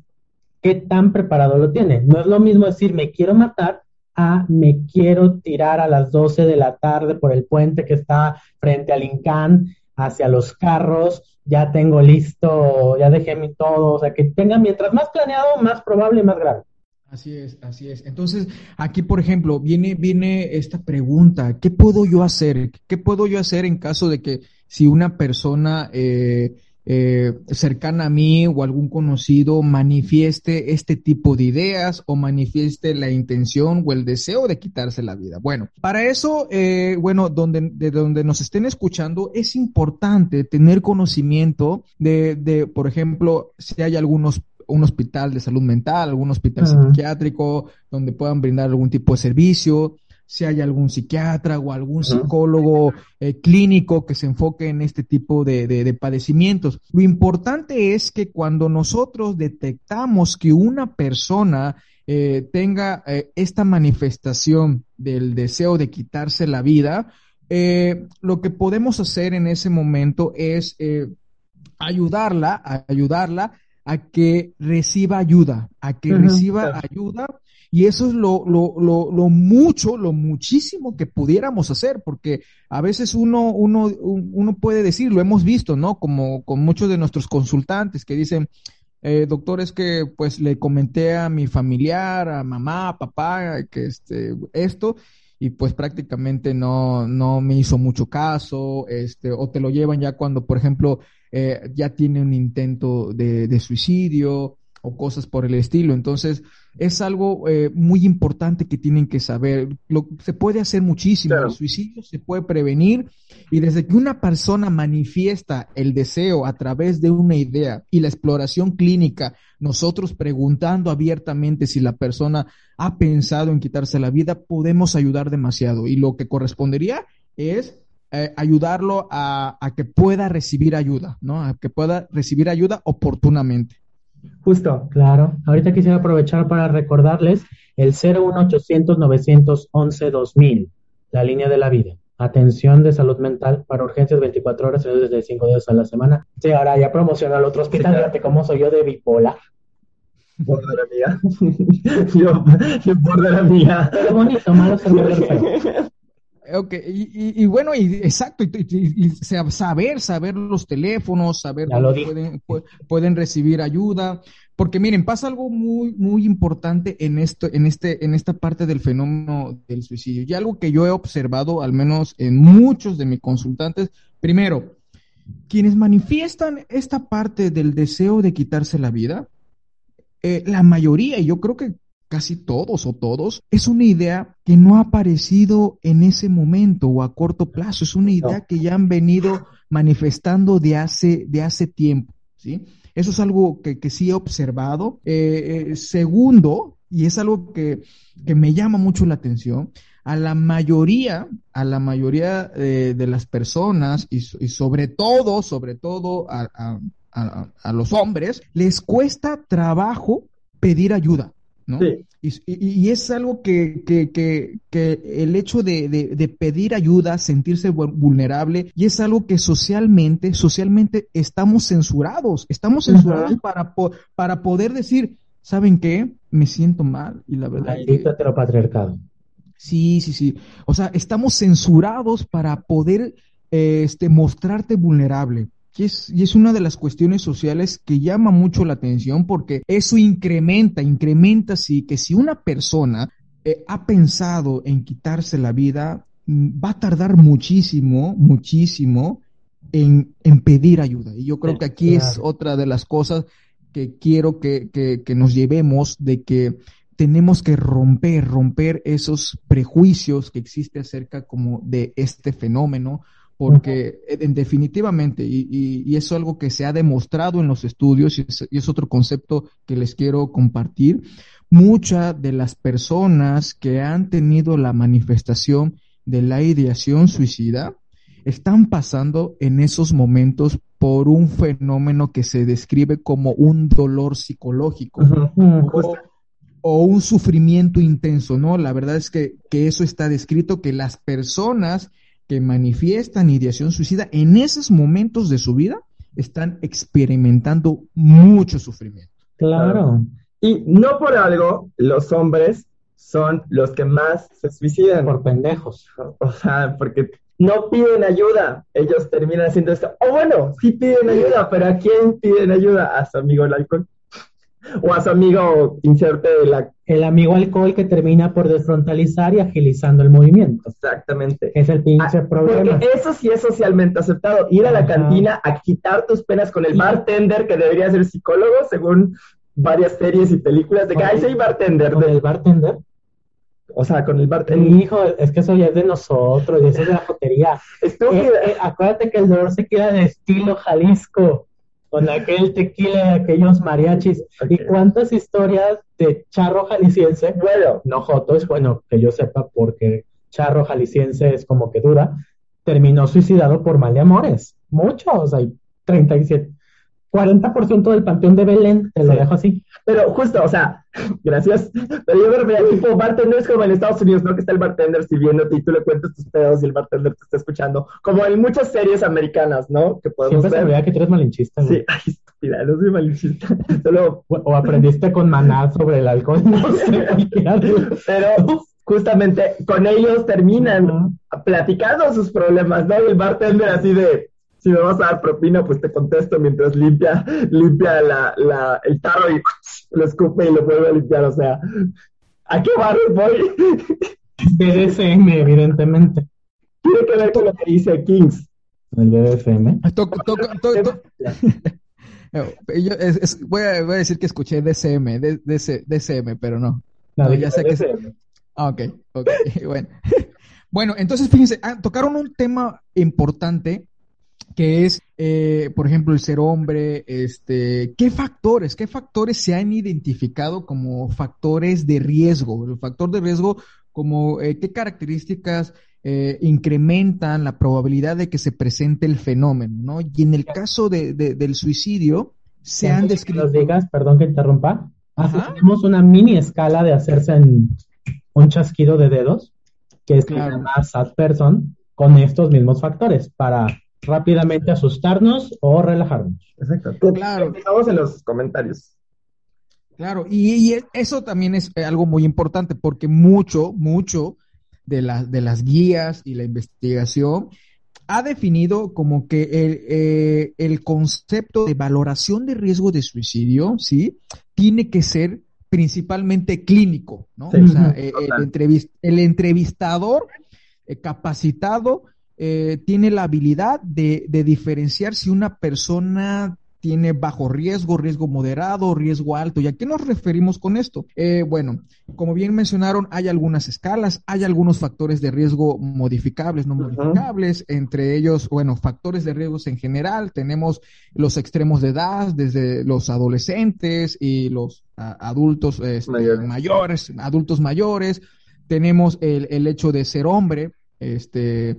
qué tan preparado lo tiene. No es lo mismo decir me quiero matar a me quiero tirar a las 12 de la tarde por el puente que está frente al Incán hacia los carros, ya tengo listo, ya dejé mi todo, o sea, que tenga mientras más planeado, más probable más grave. Así es, así es. Entonces, aquí, por ejemplo, viene, viene esta pregunta, ¿qué puedo yo hacer? ¿Qué puedo yo hacer en caso de que si una persona eh, eh, cercana a mí o algún conocido manifieste este tipo de ideas o manifieste la intención o el deseo de quitarse la vida? Bueno, para eso, eh, bueno, donde, de donde nos estén escuchando, es importante tener conocimiento de, de por ejemplo, si hay algunos un hospital de salud mental, algún hospital psiquiátrico donde puedan brindar algún tipo de servicio, si hay algún psiquiatra o algún psicólogo eh, clínico que se enfoque en este tipo de, de, padecimientos. Lo importante es que cuando nosotros detectamos que una persona eh, tenga eh, esta manifestación del deseo de quitarse la vida, lo que podemos hacer en ese momento es ayudarla, ayudarla a que reciba ayuda, a que reciba ayuda. Y eso es lo, lo, lo, lo, mucho, lo muchísimo que pudiéramos hacer, porque a veces uno, uno, uno puede decir, lo hemos visto, ¿no? Como con muchos de nuestros consultantes que dicen, eh, doctor, es que pues le comenté a mi familiar, a mamá, a papá, que este, esto, y pues prácticamente no, no me hizo mucho caso, este, o te lo llevan ya cuando, por ejemplo, eh, ya tiene un intento de, suicidio o cosas por el estilo. Entonces, es algo eh, muy importante que tienen que saber. Lo, se puede hacer muchísimo. El suicidio se puede prevenir y desde que una persona manifiesta el deseo a través de una idea y la exploración clínica, nosotros preguntando abiertamente si la persona ha pensado en quitarse la vida, podemos ayudar demasiado. Y lo que correspondería es eh, ayudarlo a, a, que pueda recibir ayuda, ¿no? A que pueda recibir ayuda oportunamente. Justo, claro. Ahorita quisiera aprovechar para recordarles el 01800 911 2000, la línea de la vida. Atención de salud mental para urgencias 24 horas desde 5 días a la semana. Sí, ahora ya promociono al otro hospital. Fíjate cómo soy yo de bipolar. Border amiga. yo, yo border amiga. Pero bonito, malo Ok, y, y, bueno, y exacto, y, saber, saber los teléfonos, saber pueden, pueden recibir ayuda, porque miren, pasa algo muy, muy importante en esto, en este, en esta parte del fenómeno del suicidio, y algo que yo he observado, al menos en muchos de mis consultantes, primero, quienes manifiestan esta parte del deseo de quitarse la vida, eh, la mayoría, y yo creo que casi todos o todos, es una idea que no ha aparecido en ese momento o a corto plazo, es una idea que ya han venido manifestando de hace, de hace tiempo, ¿sí? Eso es algo que, que sí he observado. Eh, eh, segundo, y es algo que, que, me llama mucho la atención, a la mayoría, a la mayoría eh, de las personas y, y, sobre todo, sobre todo a, a, a, a los hombres, les cuesta trabajo pedir ayuda. ¿No? Y, es algo que, que, que, que el hecho de, de, pedir ayuda, sentirse vulnerable, y es algo que socialmente, socialmente estamos censurados, estamos censurados para, para poder decir, ¿saben qué? Me siento mal y la verdad... Maldito heteropatriarcado. Sí, sí, sí. O sea, estamos censurados para poder este, mostrarte vulnerable. Y es, y es una de las cuestiones sociales que llama mucho la atención porque eso incrementa, incrementa sí, que si una persona eh, ha pensado en quitarse la vida, mm, va a tardar muchísimo, muchísimo en, en pedir ayuda. Y yo creo que aquí es otra de las cosas que quiero que, que, que nos llevemos de que tenemos que romper, romper esos prejuicios que existe acerca como de este fenómeno, porque en, definitivamente, y, y, es algo que se ha demostrado en los estudios, y es, otro concepto que les quiero compartir, muchas de las personas que han tenido la manifestación de la ideación suicida están pasando en esos momentos por un fenómeno que se describe como un dolor psicológico. o, o, un sufrimiento intenso, ¿no? La verdad es que, que eso está descrito, que las personas que manifiestan ideación suicida en esos momentos de su vida están experimentando mucho sufrimiento. Claro. Y no por algo los hombres son los que más se suicidan. Por pendejos. O sea, porque no piden ayuda. Ellos terminan haciendo esto. O bueno, sí piden ayuda, pero ¿a quién piden ayuda? A su amigo el alcohol o a su amigo inserte la... El amigo alcohol que termina por desfrontalizar y agilizando el movimiento. Exactamente. Es el pinche ah, problema. Porque eso sí es socialmente aceptado. Ir a la cantina a quitar tus penas con el bartender que debería ser psicólogo según varias series y películas de que hay bartender. ¿Con el bartender? O sea, con el bartender. hijo, es que eso ya es de nosotros, y eso es de la jotería. Estúpida. Eh, eh, acuérdate que el dolor se queda de estilo Jalisco con aquel tequila de aquellos mariachis. ¿Y cuántas historias de charro jalisciense? Bueno, no Joto, es bueno que yo sepa porque charro jalisciense es como que dura, terminó suicidado por mal de amores. Muchos, hay 37. 40% del panteón de Belén, te lo dejo así. Pero justo, o sea, gracias. Pero yo me refería tipo bartender es como en Estados Unidos, ¿no? Que está el bartender sirviéndote y tú le cuentas tus pedos y el bartender te está escuchando. Como en muchas series americanas, ¿no? Que podemos Siempre se veía que tú eres malinchista, güey. Sí, ay, estúpida, no soy malinchista. Solo... O, aprendiste con maná sobre el alcohol, no sé, Pero justamente con ellos terminan platicando sus problemas, ¿no? Y el bartender así de si me vas a dar propina, pues te contesto mientras limpia, limpia la, la, el tarro y lo escupe y lo vuelve a limpiar. O sea, ¿a qué barrio voy? BDSM, evidentemente. Tiene que ver con lo que dice Kings. El BDSM. Toca, toca, toca, voy, a, decir que escuché DCM, DCM, pero no. no, ya sé que... Ah, ok, ok, bueno. Bueno, entonces fíjense, ah, tocaron un tema importante que es, eh, por ejemplo, el ser hombre, este, ¿qué factores, qué factores se han identificado como factores de riesgo? El factor de riesgo, como, eh, ¿qué características eh, incrementan la probabilidad de que se presente el fenómeno, ¿no? Y en el caso de, del suicidio, se han descrito... digas, perdón que interrumpa. Tenemos una mini escala de hacerse en un chasquido de dedos, que es la más sad person, con estos mismos factores, para rápidamente asustarnos o relajarnos. Exacto. Claro. Estamos en los comentarios. Claro, y, eso también es algo muy importante porque mucho, mucho de, de las guías y la investigación ha definido como que el, eh, el, concepto de valoración de riesgo de suicidio, ¿sí? Tiene que ser principalmente clínico, ¿no? o sea, eh, el, el, entrevistador eh, capacitado eh, tiene la habilidad de, de, diferenciar si una persona tiene bajo riesgo, riesgo moderado, riesgo alto. ¿Y a qué nos referimos con esto? Eh, bueno, como bien mencionaron, hay algunas escalas, hay algunos factores de riesgo modificables, no modificables, entre ellos, bueno, factores de riesgos en general. Tenemos los extremos de edad, desde los adolescentes y los adultos este, mayores. adultos mayores. Tenemos el, el hecho de ser hombre, este,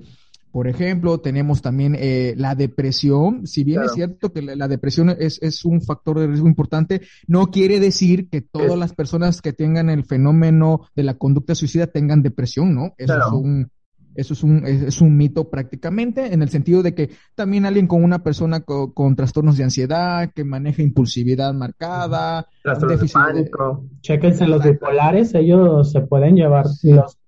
por ejemplo, tenemos también eh, la depresión. Si bien es cierto que la, depresión es, es, un factor de riesgo importante, no quiere decir que todas las personas que tengan el fenómeno de la conducta suicida tengan depresión, ¿no? Eso es un, eso es un, es, un mito prácticamente, en el sentido de que también alguien con una persona con trastornos de ansiedad, que maneja impulsividad marcada, déficit de pánico. Chéquense los bipolares, ellos se pueden llevar los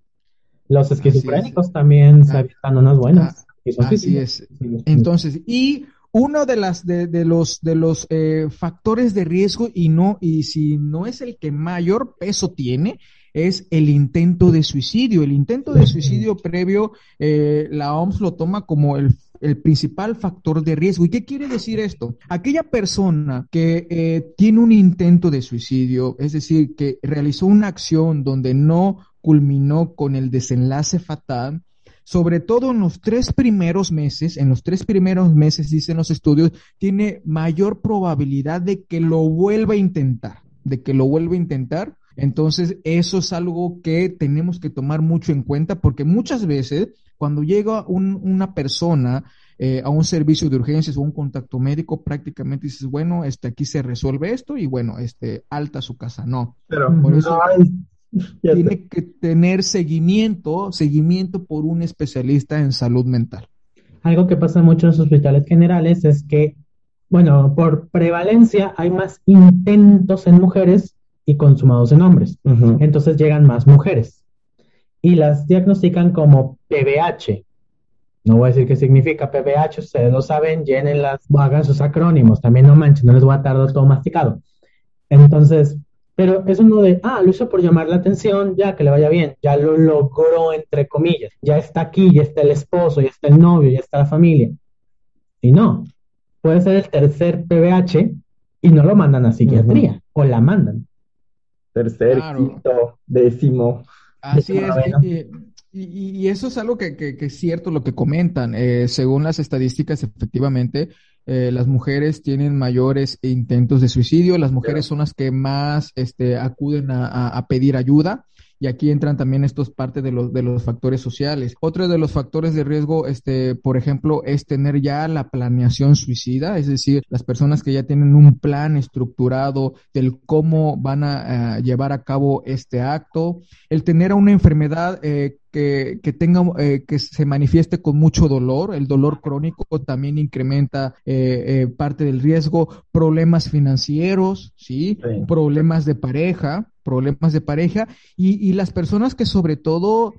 los esquizofrénicos también se habitan unas buenas. Ah, así es. Entonces, y uno de las de, de los de los eh, factores de riesgo y no y si no es el que mayor peso tiene es el intento de suicidio. El intento de suicidio previo, eh, la OMS lo toma como el, el, principal factor de riesgo. ¿Y qué quiere decir esto? Aquella persona que eh, tiene un intento de suicidio, es decir, que realizó una acción donde no culminó con el desenlace fatal, sobre todo en los tres primeros meses, en los tres primeros meses, dicen los estudios, tiene mayor probabilidad de que lo vuelva a intentar, de que lo vuelva a intentar. Entonces, eso es algo que tenemos que tomar mucho en cuenta porque muchas veces cuando llega una persona eh, a un servicio de urgencias o un contacto médico, prácticamente dices, bueno, este, aquí se resuelve esto y bueno, este, alta su casa. No. Pero por eso, tiene que tener seguimiento, seguimiento por un especialista en salud mental. Algo que pasa mucho en los hospitales generales es que, bueno, por prevalencia hay más intentos en mujeres y consumados en hombres. Entonces llegan más mujeres y las diagnostican como PBH. No voy a decir qué significa PBH, ustedes lo saben, llenen las, hagan sus acrónimos, también no manchen, no les voy a tardar todo masticado. Entonces, pero es uno de, ah, lo hizo por llamar la atención, ya que le vaya bien, ya lo logró, entre comillas, ya está aquí, ya está el esposo, ya está el novio, ya está la familia. Y no, puede ser el tercer PBH y no lo mandan a psiquiatría, o la mandan. Tercer, quinto, décimo. Así es. Y, eso es algo que, que, es cierto lo que comentan. Eh, según las estadísticas, efectivamente, eh, las mujeres tienen mayores intentos de suicidio, las mujeres son las que más este, acuden a, pedir ayuda. Y aquí entran también estos parte de los, de los factores sociales. Otro de los factores de riesgo, este, por ejemplo, es tener ya la planeación suicida, es decir, las personas que ya tienen un plan estructurado del cómo van a, llevar a cabo este acto, el tener una enfermedad eh, que, que, tenga, eh, que se manifieste con mucho dolor. El dolor crónico también incrementa eh, eh, parte del riesgo. Problemas financieros, ¿sí? Problemas de pareja, problemas de pareja. Y, y las personas que sobre todo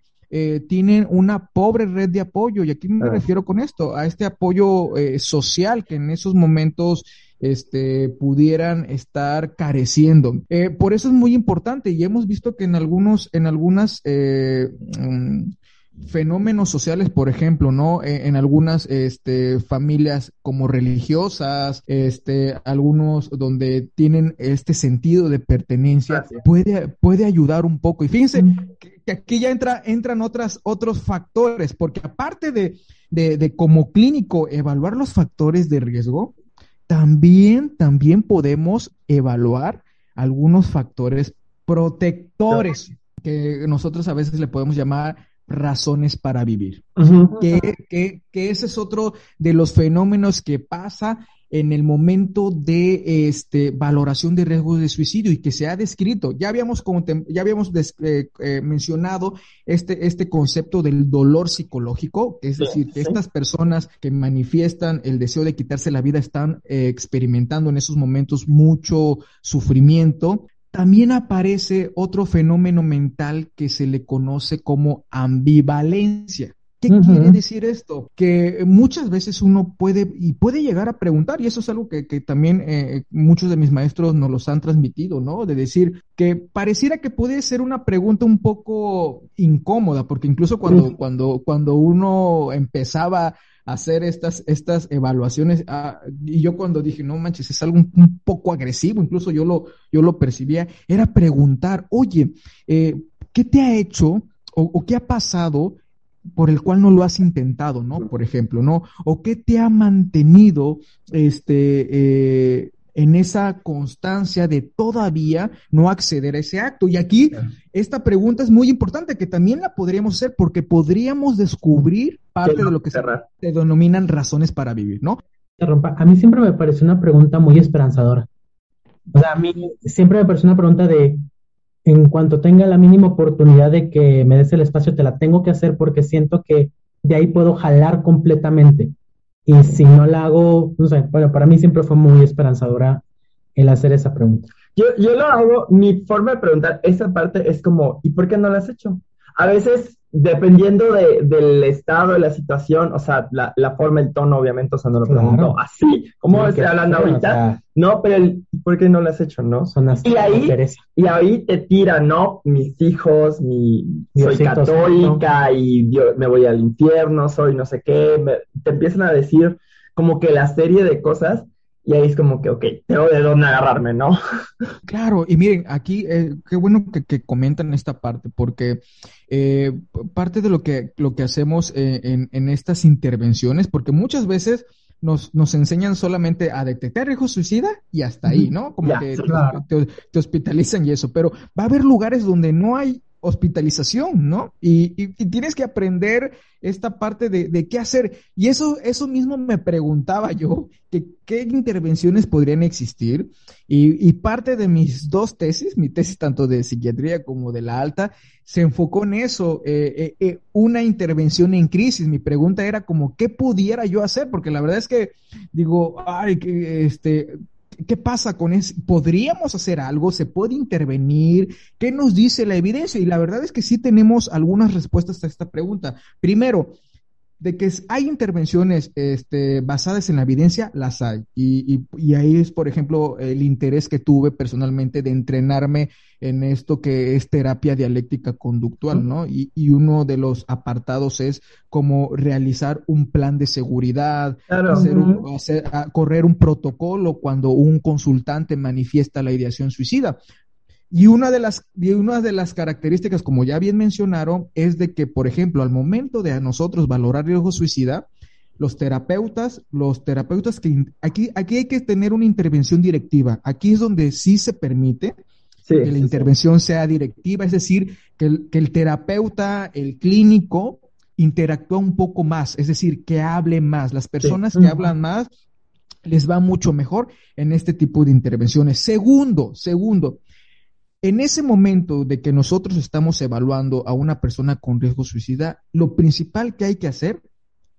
tienen una pobre red de apoyo. Y aquí me ah. refiero con esto, a este apoyo social que en esos momentos este, pudieran estar careciendo. Eh, por eso es muy importante y hemos visto que en algunos, en algunas, eh, mm, fenómenos sociales, por ejemplo, ¿no? E, en, algunas este, familias como religiosas, este, algunos donde tienen este sentido de pertenencia, puede, puede ayudar un poco. Y fíjense que, aquí ya entra, entran otras, otros factores, porque aparte de, de, de como clínico evaluar los factores de riesgo, también, también podemos evaluar algunos factores protectores que nosotros a veces le podemos llamar razones para vivir. que, ese es otro de los fenómenos que pasa en el momento de este, valoración de riesgos de suicidio y que se ha descrito. Ya habíamos, ya habíamos eh, eh, mencionado este, este concepto del dolor psicológico, es decir, que estas personas que manifiestan el deseo de quitarse la vida están eh, experimentando en esos momentos mucho sufrimiento, también aparece otro fenómeno mental que se le conoce como ambivalencia. ¿Qué quiere decir esto? Que muchas veces uno puede y puede llegar a preguntar, y eso es algo que, también eh, muchos de mis maestros nos los han transmitido, ¿no? De decir que pareciera que puede ser una pregunta un poco incómoda, porque incluso cuando, cuando, cuando uno empezaba hacer estas, estas evaluaciones. Ah, y yo cuando dije, no manches, es algo un, poco agresivo, incluso yo lo, yo lo percibía, era preguntar, oye, eh, ¿qué te ha hecho o, qué ha pasado por el cual no lo has intentado, ¿no? Por ejemplo, ¿no? O qué te ha mantenido, este, eh, en esa constancia de todavía no acceder a ese acto. Y aquí esta pregunta es muy importante, que también la podríamos hacer porque podríamos descubrir parte de lo que se, denominan razones para vivir, ¿no? A mí siempre me parece una pregunta muy esperanzadora. O sea, a mí siempre me parece una pregunta de, en cuanto tenga la mínima oportunidad de que me des el espacio, te la tengo que hacer porque siento que de ahí puedo jalar completamente. Y si no la hago, no sé, bueno, para mí siempre fue muy esperanzadora el hacer esa pregunta. Yo, yo lo hago, mi forma de preguntar esa parte es como, ¿y por qué no la has hecho? A veces dependiendo de, del estado de la situación, o sea, la, la, forma, el tono, obviamente, o sea, no lo pregunto así, como estoy hablando ahorita, no, pero el, ¿por qué no lo has hecho, no? Son y ahí, y ahí te tira, ¿no? Mis hijos, mi, soy católica y me voy al infierno, soy no sé qué, te empiezan a decir como que la serie de cosas y ahí es como que, ok, tengo de dónde agarrarme, ¿no? Claro, y miren, aquí, eh, qué bueno que, comentan esta parte, porque eh, parte de lo que, lo que hacemos eh, en, en, estas intervenciones, porque muchas veces nos, nos enseñan solamente a detectar riesgo suicida y hasta ahí, ¿no? Como que te, hospitalizan y eso, pero va a haber lugares donde no hay hospitalización, ¿no? Y, y, tienes que aprender esta parte de, qué hacer. Y eso, eso mismo me preguntaba yo, que qué intervenciones podrían existir. Y, y, parte de mis dos tesis, mi tesis tanto de psiquiatría como de la alta, se enfocó en eso, eh, eh, eh, una intervención en crisis. Mi pregunta era como, ¿qué pudiera yo hacer? Porque la verdad es que digo, ay, que este ¿Qué pasa con eso? ¿Podríamos hacer algo? ¿Se puede intervenir? ¿Qué nos dice la evidencia? Y la verdad es que sí tenemos algunas respuestas a esta pregunta. Primero, de que hay intervenciones este, basadas en la evidencia, las hay. Y, y, ahí es, por ejemplo, el interés que tuve personalmente de entrenarme en esto que es terapia dialéctica conductual, ¿no? Y, y uno de los apartados es como realizar un plan de seguridad, hacer hacer, correr un protocolo cuando un consultante manifiesta la ideación suicida. Y una de las, una de las características, como ya bien mencionaron, es de que, por ejemplo, al momento de a nosotros valorar riesgo suicida, los terapeutas, los terapeutas que aquí, aquí hay que tener una intervención directiva. Aquí es donde sí se permite que la intervención sea directiva, es decir, que el, que el terapeuta, el clínico, interactúa un poco más, es decir, que hable más. Las personas que hablan más les va mucho mejor en este tipo de intervenciones. Segundo, segundo, en ese momento de que nosotros estamos evaluando a una persona con riesgo suicida, lo principal que hay que hacer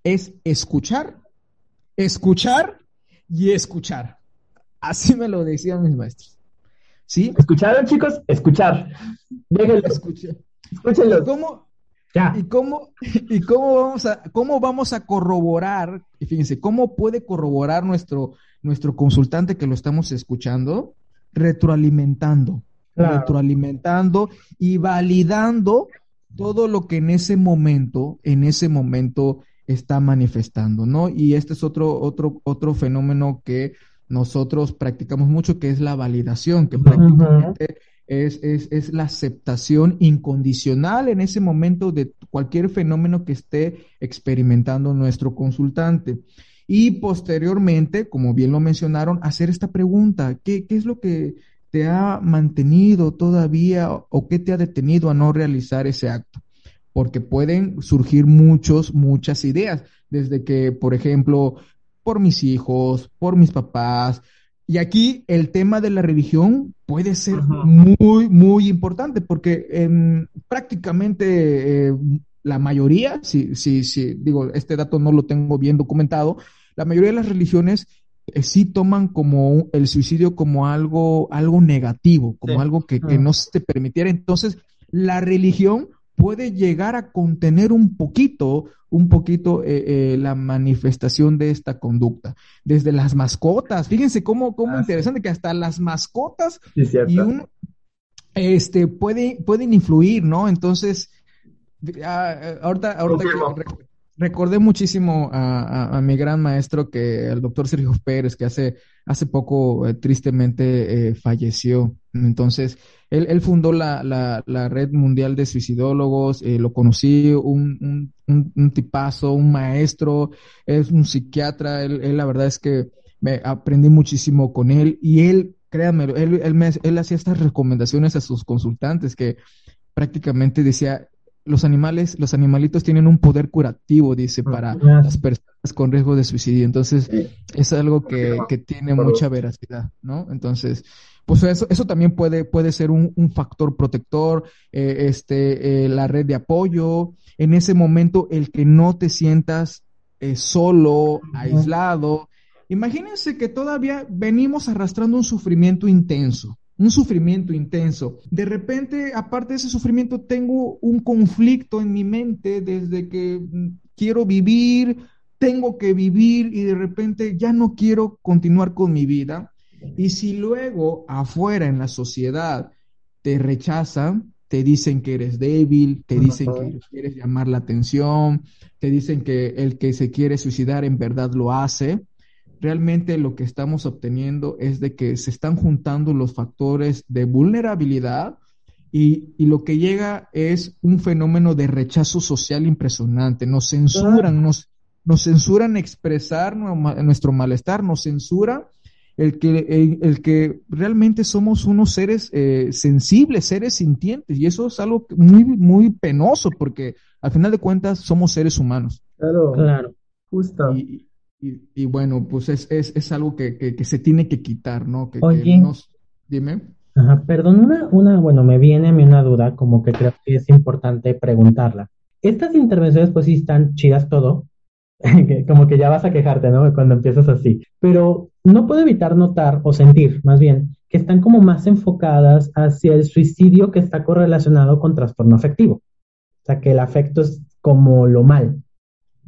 es escuchar, escuchar y escuchar. Así me lo decían mis maestros. ¿Sí? ¿Escucharon, chicos? Escuchar. Déjenlo. Escuchar. Escúchenlo. ¿Y cómo, ya. ¿Y cómo, y cómo vamos a, cómo vamos a corroborar? Y fíjense, ¿cómo puede corroborar nuestro, nuestro consultante que lo estamos escuchando? Retroalimentando retroalimentando y validando todo lo que en ese momento, en ese momento está manifestando, ¿no? Y este es otro, otro, otro fenómeno que nosotros practicamos mucho, que es la validación, que prácticamente es, es, es, la aceptación incondicional en ese momento de cualquier fenómeno que esté experimentando nuestro consultante. Y posteriormente, como bien lo mencionaron, hacer esta pregunta, ¿qué, qué es lo que te ha mantenido todavía o qué te ha detenido a no realizar ese acto? Porque pueden surgir muchos, muchas ideas, desde que, por ejemplo, por mis hijos, por mis papás. Y aquí el tema de la religión puede ser muy, muy importante porque en prácticamente eh, la mayoría, si, si, si, digo, este dato no lo tengo bien documentado, la mayoría de las religiones eh, sí toman como el suicidio como algo, algo negativo, como algo que, que no se permitiera. Entonces, la religión puede llegar a contener un poquito, un poquito eh, eh, la manifestación de esta conducta. Desde las mascotas, fíjense cómo, cómo ah, interesante que hasta las mascotas y un, este, puede, pueden influir, ¿no? Entonces, ah, ahorita, ahorita recordé muchísimo a, mi gran maestro, que el doctor Sergio Pérez, que hace, hace poco eh, tristemente eh, falleció. Entonces, él, él fundó la, la, la, Red Mundial de Suicidólogos, eh, lo conocí, un, un, tipazo, un maestro, es un psiquiatra, él, él, la verdad es que me aprendí muchísimo con él y él, créanme, él, él, me, él hacía estas recomendaciones a sus consultantes que prácticamente decía, los animales, los animalitos tienen un poder curativo, dice, para las personas con riesgo de suicidio. Entonces, es algo que, que tiene mucha veracidad, ¿no? Entonces, pues eso, eso también puede, puede ser un, un factor protector, eh, este, eh, la red de apoyo, en ese momento el que no te sientas eh, solo, aislado. Imagínense que todavía venimos arrastrando un sufrimiento intenso un sufrimiento intenso. De repente, aparte de ese sufrimiento, tengo un conflicto en mi mente desde que mm, quiero vivir, tengo que vivir y de repente ya no quiero continuar con mi vida. Y si luego afuera en la sociedad te rechazan, te dicen que eres débil, te dicen que quieres llamar la atención, te dicen que el que se quiere suicidar en verdad lo hace, realmente lo que estamos obteniendo es de que se están juntando los factores de vulnerabilidad y, lo que llega es un fenómeno de rechazo social impresionante. Nos censuran, nos, nos censuran expresar nuestro malestar, nos censura el que, el, que realmente somos unos seres eh, sensibles, seres sintientes, y eso es algo muy, muy penoso, porque al final de cuentas somos seres humanos. Claro, claro, justo. Y, bueno, pues es, es, es algo que, que, se tiene que quitar, ¿no? Que, nos... Dime. Ajá, perdón, una, una, bueno, me viene a mí una duda, como que creo que es importante preguntarla. Estas intervenciones, pues sí están chidas todo, como que ya vas a quejarte, ¿no? Cuando empiezas así. Pero no puedo evitar notar o sentir, más bien, que están como más enfocadas hacia el suicidio que está correlacionado con trastorno afectivo. O sea, que el afecto es como lo mal.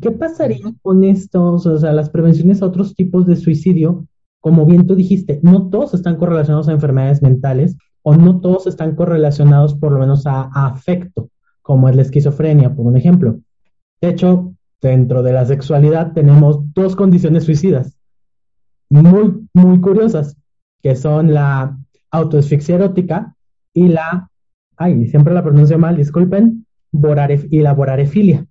¿Qué pasaría con estos, o sea, las prevenciones a otros tipos de suicidio? Como bien tú dijiste, no todos están correlacionados a enfermedades mentales o no todos están correlacionados por lo menos a, afecto, como es la esquizofrenia, por un ejemplo. De hecho, dentro de la sexualidad tenemos dos condiciones suicidas muy, muy curiosas, que son la autoasfixia erótica y la, ay, siempre la pronuncio mal, disculpen, y la borarefilia.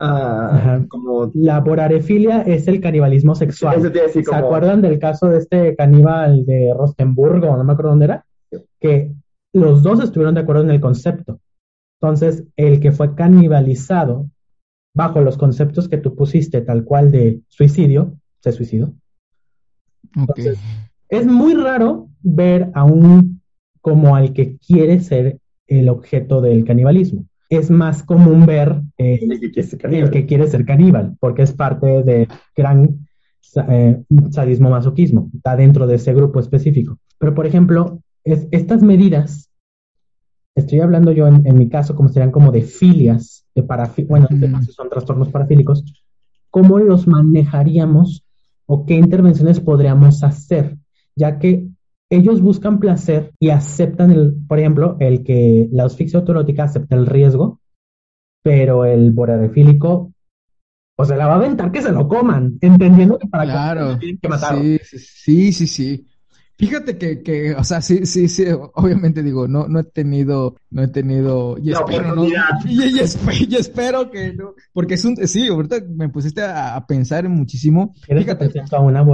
Ah, como... La borarefilia es el canibalismo sexual. ¿Se acuerdan del caso de este caníbal de Rostenburgo? No me acuerdo dónde era. Que los dos estuvieron de acuerdo en el concepto. Entonces, el que fue canibalizado bajo los conceptos que tú pusiste, tal cual de suicidio, se suicidó. es muy raro ver a un como al que quiere ser el objeto del canibalismo es más común ver eh, el, que quiere ser caníbal, porque es parte de gran eh, sadismo masoquismo, está dentro de ese grupo específico. Pero, por ejemplo, es, estas medidas, estoy hablando yo en, mi caso, como serían como de filias, de bueno, son trastornos parafílicos, ¿cómo los manejaríamos o qué intervenciones podríamos hacer? Ya que ellos buscan placer y aceptan el, por ejemplo, el que la asfixia autorótica acepta el riesgo, pero el borarefílico o se la va a aventar que se lo coman, entendiendo que para claro, que Sí, sí, sí, sí. Fíjate que, que, o sea, sí, sí, sí, obviamente digo, no, no he tenido, no he tenido, y espero, ¿no? Y, espero, que no, porque es un, sí, ahorita me pusiste a, pensar muchísimo. Fíjate, a una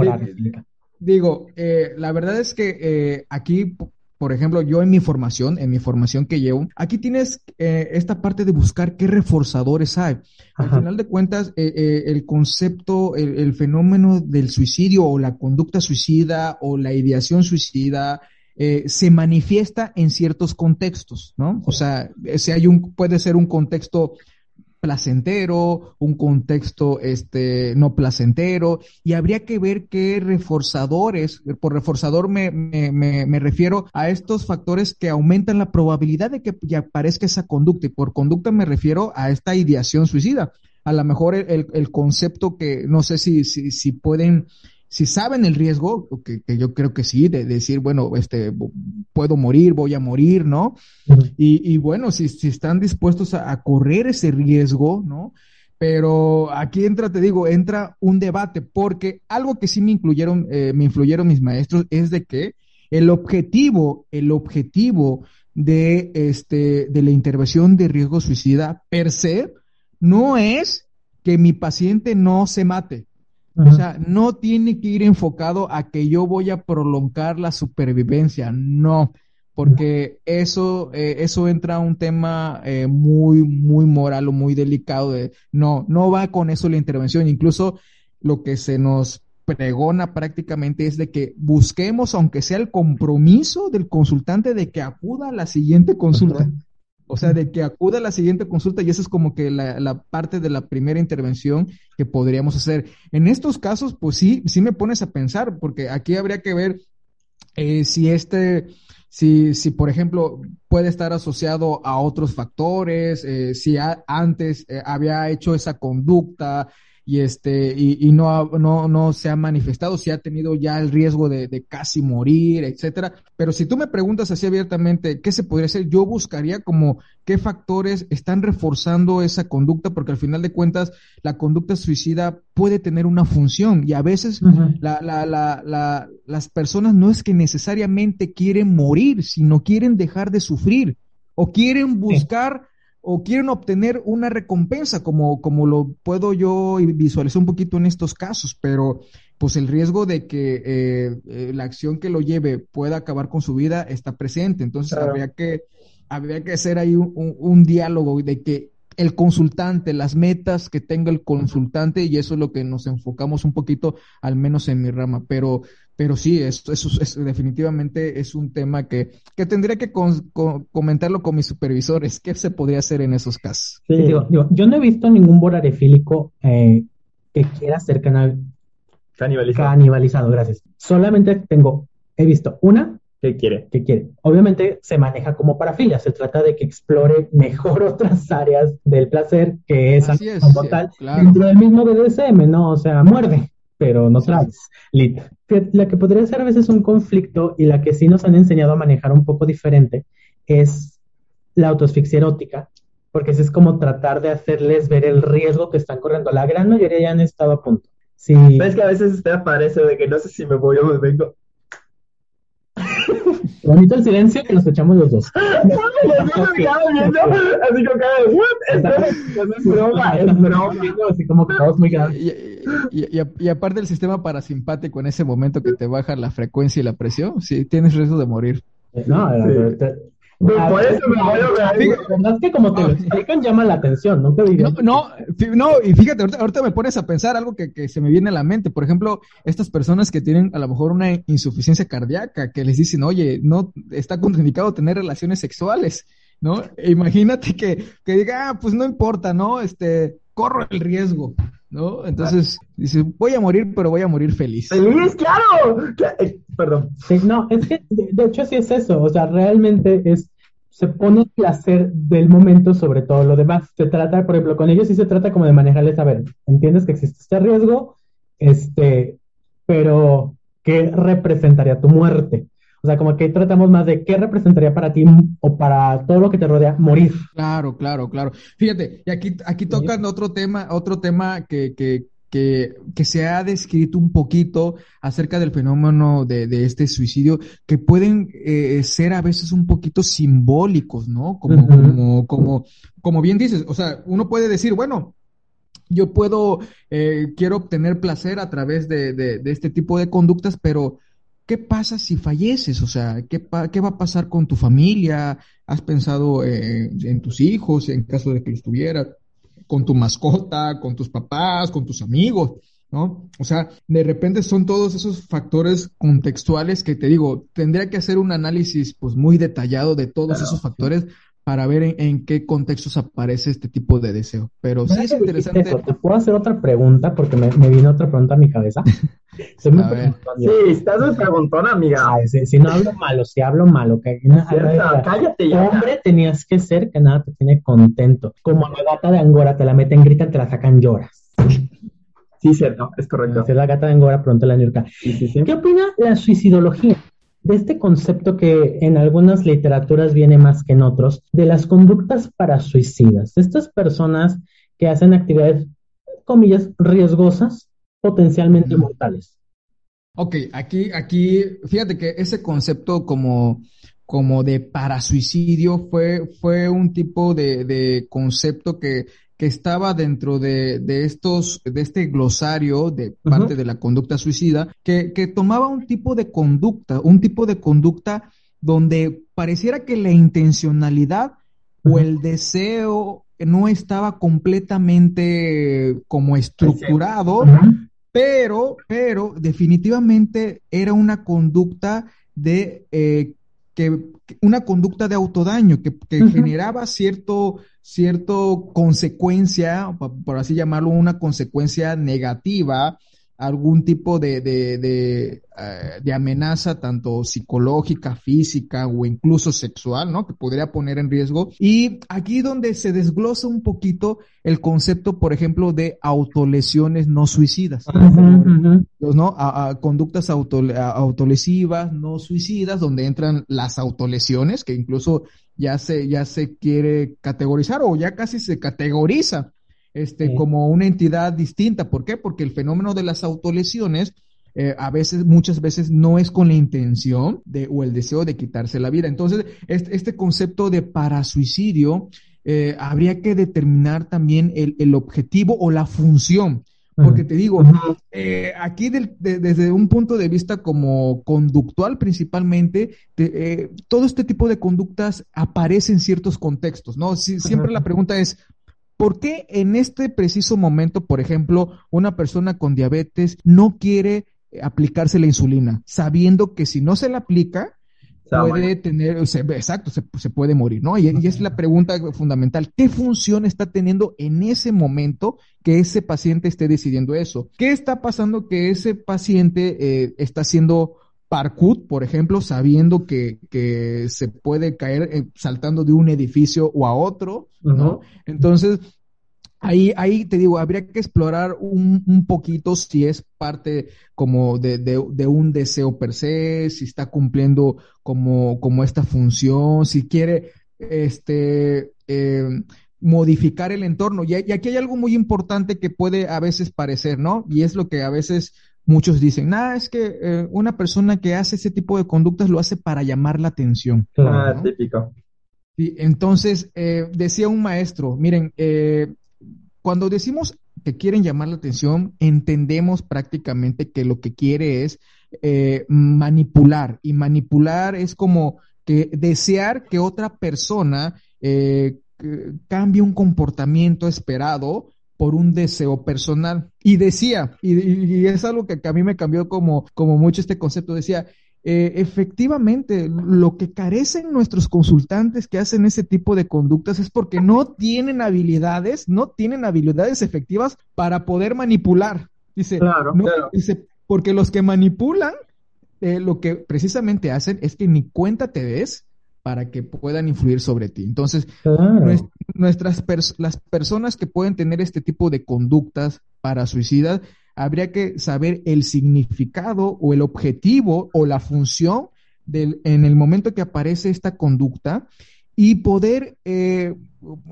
Digo, eh, la verdad es que eh, aquí por ejemplo, yo en mi formación, en mi formación que llevo, aquí tienes eh, esta parte de buscar qué reforzadores hay. Al final de cuentas, eh, eh, el concepto, el, fenómeno del suicidio o la conducta suicida o la ideación suicida se manifiesta en ciertos contextos, ¿no? O sea, si hay un, puede ser un contexto placentero, un contexto este, no placentero, y habría que ver qué reforzadores, por reforzador me, me, refiero a estos factores que aumentan la probabilidad de que aparezca esa conducta, y por conducta me refiero a esta ideación suicida. A lo mejor el, el concepto que no sé si, si, si pueden si saben el riesgo, que, yo creo que sí, de, decir, bueno, este, puedo morir, voy a morir, ¿no? y, bueno, si, si están dispuestos a, correr ese riesgo, ¿no? Pero aquí entra, te digo, entra un debate, porque algo que sí me incluyeron, eh, me influyeron mis maestros es de que el objetivo, el objetivo de, este, de la intervención de riesgo suicida per se no es que mi paciente no se mate. O sea, no tiene que ir enfocado a que yo voy a prolongar la supervivencia, no, porque eso, eh, eso entra a un tema eh, muy, muy moral o muy delicado de, no, no va con eso la intervención, incluso lo que se nos pregona prácticamente es de que busquemos, aunque sea el compromiso del consultante, de que acuda a la siguiente consulta. O sea, de que acuda a la siguiente consulta y esa es como que la, parte de la primera intervención que podríamos hacer. En estos casos, pues sí, sí me pones a pensar, porque aquí habría que ver eh, si este, si, si por ejemplo puede estar asociado a otros factores, eh, si antes eh, había hecho esa conducta, y este y, y no, no, no se ha manifestado, si ha tenido ya el riesgo de, de, casi morir, etcétera. Pero si tú me preguntas así abiertamente, ¿qué se podría hacer? Yo buscaría como qué factores están reforzando esa conducta, porque al final de cuentas la conducta suicida puede tener una función y a veces la, la, la, la, las personas no es que necesariamente quieren morir, sino quieren dejar de sufrir o quieren buscar o quieren obtener una recompensa, como, como lo puedo yo visualizar un poquito en estos casos, pero pues el riesgo de que eh, eh, la acción que lo lleve pueda acabar con su vida está presente. Entonces habría que habría que hacer ahí un, un, diálogo de que el consultante, las metas que tenga el consultante, y eso es lo que nos enfocamos un poquito, al menos en mi rama, pero pero sí, eso, es, definitivamente es un tema que, que tendría que comentarlo con mis supervisores. ¿Qué se podría hacer en esos casos? Sí, digo, yo no he visto ningún borarefílico eh, que quiera ser canal... canibalizado. canibalizado. Gracias. Solamente tengo, he visto una. ¿Qué quiere? ¿Qué quiere? Obviamente se maneja como parafilia, se trata de que explore mejor otras áreas del placer que es, como tal dentro del mismo BDSM, ¿no? O sea, muerde pero no traes. La que podría ser a veces un conflicto y la que sí nos han enseñado a manejar un poco diferente es la autoasfixia erótica, porque es como tratar de hacerles ver el riesgo que están corriendo. La gran mayoría ya han estado a punto. Sí. ¿Ves que a veces te aparece de que no sé si me voy o me vengo? Bonito el silencio que nos echamos los dos. Viendo, así como cada es broma, es broma. Así como que muy grandes. Y, y, aparte el sistema parasimpático en ese momento que te baja la frecuencia y la presión, sí, tienes riesgo de morir. No, por eso me voy a La verdad es que como te lo explican llama la atención, no te. No, no, y fíjate, ahorita, me pones a pensar algo que, que, se me viene a la mente. Por ejemplo, estas personas que tienen a lo mejor una insuficiencia cardíaca, que les dicen, oye, no está contraindicado tener relaciones sexuales, ¿no? E imagínate que, que diga, ah, pues no importa, ¿no? Este, corro el riesgo. ¿No? Entonces, dice, voy a morir, pero voy a morir feliz. ¡Feliz, claro! Eh, perdón. no, es que de, hecho sí es eso, o sea, realmente es, se pone el placer del momento sobre todo lo demás. Se trata, por ejemplo, con ellos sí se trata como de manejarles, a ver, entiendes que existe este riesgo, este, pero ¿qué representaría tu muerte? O sea, como que tratamos más de qué representaría para ti o para todo lo que te rodea morir. Claro, claro, claro. Fíjate, y aquí, aquí tocan otro tema, otro tema que, que, que, que, se ha descrito un poquito acerca del fenómeno de, de este suicidio, que pueden eh, ser a veces un poquito simbólicos, ¿no? Como, como, como, como bien dices, o sea, uno puede decir, bueno, yo puedo, eh, quiero obtener placer a través de, de, de, este tipo de conductas, pero ¿qué pasa si falleces? O sea, ¿qué, qué va a pasar con tu familia? ¿Has pensado eh, en tus hijos en caso de que los tuviera? ¿Con tu mascota? ¿Con tus papás? ¿Con tus amigos? ¿No? O sea, de repente son todos esos factores contextuales que te digo, tendría que hacer un análisis pues muy detallado de todos esos factores para ver en, qué contextos aparece este tipo de deseo. Pero sí es interesante. ¿Te puedo hacer otra pregunta? Porque me, vino otra pregunta a mi cabeza. sí, estás muy preguntona, amiga. si, no hablo malo, si hablo malo, que cállate ya. Hombre tenías que ser que nada te tiene contento. Como la gata de Angora, te la meten, gritan, te la sacan, lloras. Sí, cierto, es correcto. Si la gata de Angora, pronto la ñurca. ¿Qué opina la suicidología? De este concepto que en algunas literaturas viene más que en otros, de las conductas para suicidas. Estas personas que hacen actividades, comillas, riesgosas, potencialmente mortales. Ok, aquí, aquí, fíjate que ese concepto como, como de parasuicidio fue, fue un tipo de, de concepto que que estaba dentro de, de, estos, de este glosario de parte de la conducta suicida, que, que tomaba un tipo de conducta, un tipo de conducta donde pareciera que la intencionalidad o el deseo no estaba completamente como estructurado, pero, pero definitivamente era una conducta de eh, que, una conducta de autodaño que, que generaba cierto cierto consecuencia, por así llamarlo, una consecuencia negativa, algún tipo de, de, de, eh, de, amenaza, tanto psicológica, física o incluso sexual, ¿no? Que podría poner en riesgo. Y aquí donde se desglosa un poquito el concepto, por ejemplo, de autolesiones no suicidas, ¿no? A, conductas autolesivas no suicidas, donde entran las autolesiones, que incluso ya se, ya se quiere categorizar o ya casi se categoriza este, como una entidad distinta. ¿Por qué? Porque el fenómeno de las autolesiones eh, a veces, muchas veces no es con la intención de, o el deseo de quitarse la vida. Entonces, este, este concepto de parasuicidio, eh, habría que determinar también el, el objetivo o la función. Porque te digo, eh, aquí desde un punto de vista como conductual principalmente, eh, todo este tipo de conductas aparece en ciertos contextos, ¿no? siempre la pregunta es, ¿por qué en este preciso momento, por ejemplo, una persona con diabetes no quiere aplicarse la insulina, sabiendo que si no se la aplica, puede tener, exacto, se, puede morir, ¿no? Y, y, es la pregunta fundamental, ¿qué función está teniendo en ese momento que ese paciente esté decidiendo eso? ¿Qué está pasando que ese paciente eh, está haciendo parkour, por ejemplo, sabiendo que, que se puede caer eh, saltando de un edificio o a otro, ¿no? Entonces, Ahí, ahí te digo, habría que explorar un, un poquito si es parte como de, de, de, un deseo per se, si está cumpliendo como, como esta función, si quiere este, eh, modificar el entorno. Y, y, aquí hay algo muy importante que puede a veces parecer, ¿no? Y es lo que a veces muchos dicen, nada, es que eh, una persona que hace ese tipo de conductas lo hace para llamar la atención. Ah, típico. Y entonces, eh, decía un maestro, miren, eh, cuando decimos que quieren llamar la atención, entendemos prácticamente que lo que quiere es eh, manipular. Y manipular es como que desear que otra persona eh, cambie un comportamiento esperado por un deseo personal. Y decía, y, y, es algo que, a mí me cambió como, como mucho este concepto, decía, eh, efectivamente, lo que carecen nuestros consultantes que hacen ese tipo de conductas es porque no tienen habilidades, no tienen habilidades efectivas para poder manipular. Dice, dice porque los que manipulan, eh, lo que precisamente hacen es que ni cuenta te des para que puedan influir sobre ti. Entonces, nuestras las personas que pueden tener este tipo de conductas para suicidas habría que saber el significado o el objetivo o la función del, en el momento que aparece esta conducta y poder eh,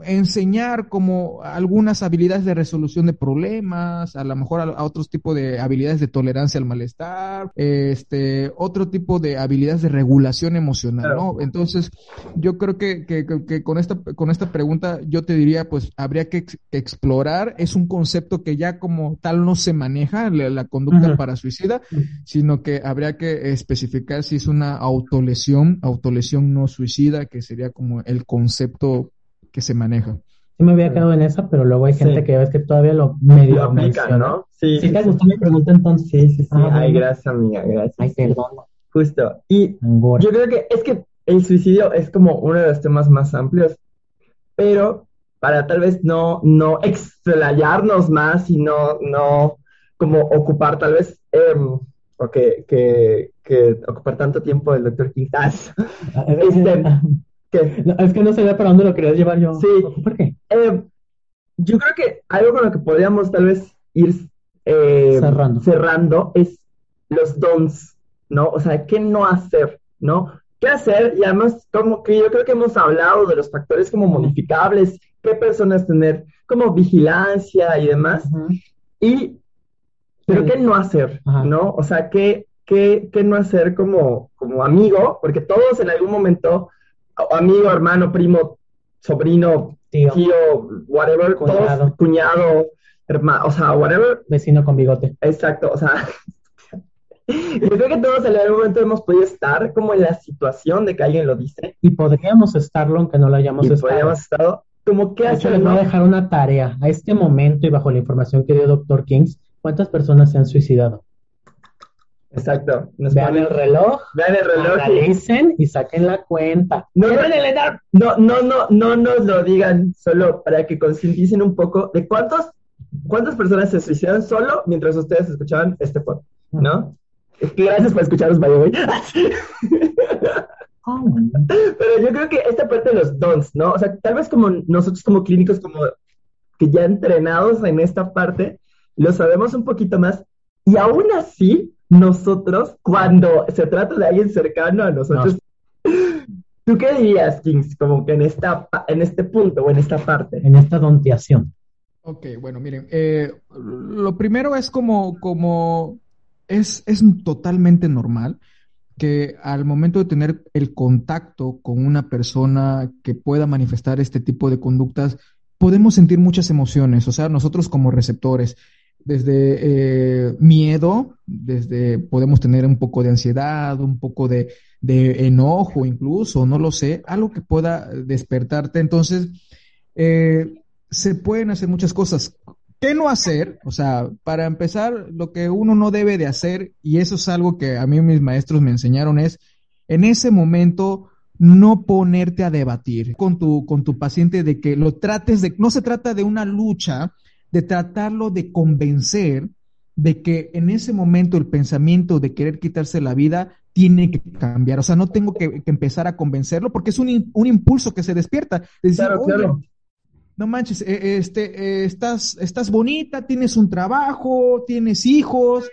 enseñar como algunas habilidades de resolución de problemas, a lo mejor a, otros tipos de habilidades de tolerancia al malestar, este, otro tipo de habilidades de regulación emocional, ¿no? Entonces, yo creo que, que, que, con esta, con esta pregunta yo te diría, pues habría que, explorar, es un concepto que ya como tal no se maneja, la, conducta para suicida, sino que habría que especificar si es una autolesión, autolesión no suicida, que sería como el concepto que se maneja. Sí me había quedado en esa, pero luego hay gente que ves que todavía lo medio lo aplica, ¿no? Sí. Si te gustó mi pregunta entonces. Sí, sí, sí. Ah, Ay, gracias, amiga, gracias. Ay, perdón. Justo. Y yo creo que es que el suicidio es como uno de los temas más amplios, pero para tal vez no, no explayarnos más y no, no como ocupar tal vez, eh, o que, que, que, ocupar tanto tiempo del doctor Quintas. este, es que no sabía para dónde lo querías llevar yo. Sí. ¿Por qué? Eh, yo creo que algo con lo que podríamos tal vez ir eh, cerrando. cerrando es los dons, ¿no? O sea, ¿qué no hacer, ¿no? ¿Qué hacer? Y además, como que yo creo que hemos hablado de los factores como modificables, qué personas tener, como vigilancia y demás. Y, pero ¿qué no hacer, ¿no? O sea, ¿qué, qué, qué no hacer como, como amigo? Porque todos en algún momento amigo, hermano, primo, sobrino, tío, whatever, cuñado. todos, cuñado, hermano, o sea, whatever. Vecino con bigote. Exacto, o sea, yo creo que todos en algún momento hemos podido estar como en la situación de que alguien lo dice. Y podríamos estarlo aunque no lo hayamos y estado. Podríamos estado. Como que les voy a dejar una tarea. A este momento y bajo la información que dio Dr. Kings, ¿cuántas personas se han suicidado? Exacto. vean el reloj. Vean el reloj. Analicen y saquen la cuenta. No, no, no, no, no, nos lo digan solo para que concienticen un poco de cuántos, cuántas personas se suicidaron solo mientras ustedes escuchaban este podcast, ¿no? Gracias por escucharnos, by oh, Pero yo creo que esta parte de los dons, ¿no? O sea, tal vez como nosotros como clínicos, como que ya entrenados en esta parte, lo sabemos un poquito más y aún así nosotros, cuando se trata de alguien cercano a nosotros, ¿tú qué dirías, Kings, como que en, esta, en este punto o en esta parte? En esta donteación. Ok, bueno, miren, eh, lo primero es como, como es, es totalmente normal que al momento de tener el contacto con una persona que pueda manifestar este tipo de conductas, podemos sentir muchas emociones, o sea, nosotros como receptores, desde eh, miedo, desde podemos tener un poco de ansiedad, un poco de, enojo incluso, no lo sé, algo que pueda despertarte. Entonces, eh, se pueden hacer muchas cosas. ¿Qué no hacer? O sea, para empezar, lo que uno no debe de hacer, y eso es algo que a mí mis maestros me enseñaron, es en ese momento no ponerte a debatir con tu, con tu paciente de que lo trates de, no se trata de una lucha, de tratarlo de convencer de que en ese momento el pensamiento de querer quitarse la vida tiene que cambiar. O sea, no tengo que, empezar a convencerlo porque es un, impulso que se despierta. claro, No manches, eh, este, eh, estás, estás bonita, tienes un trabajo, tienes hijos.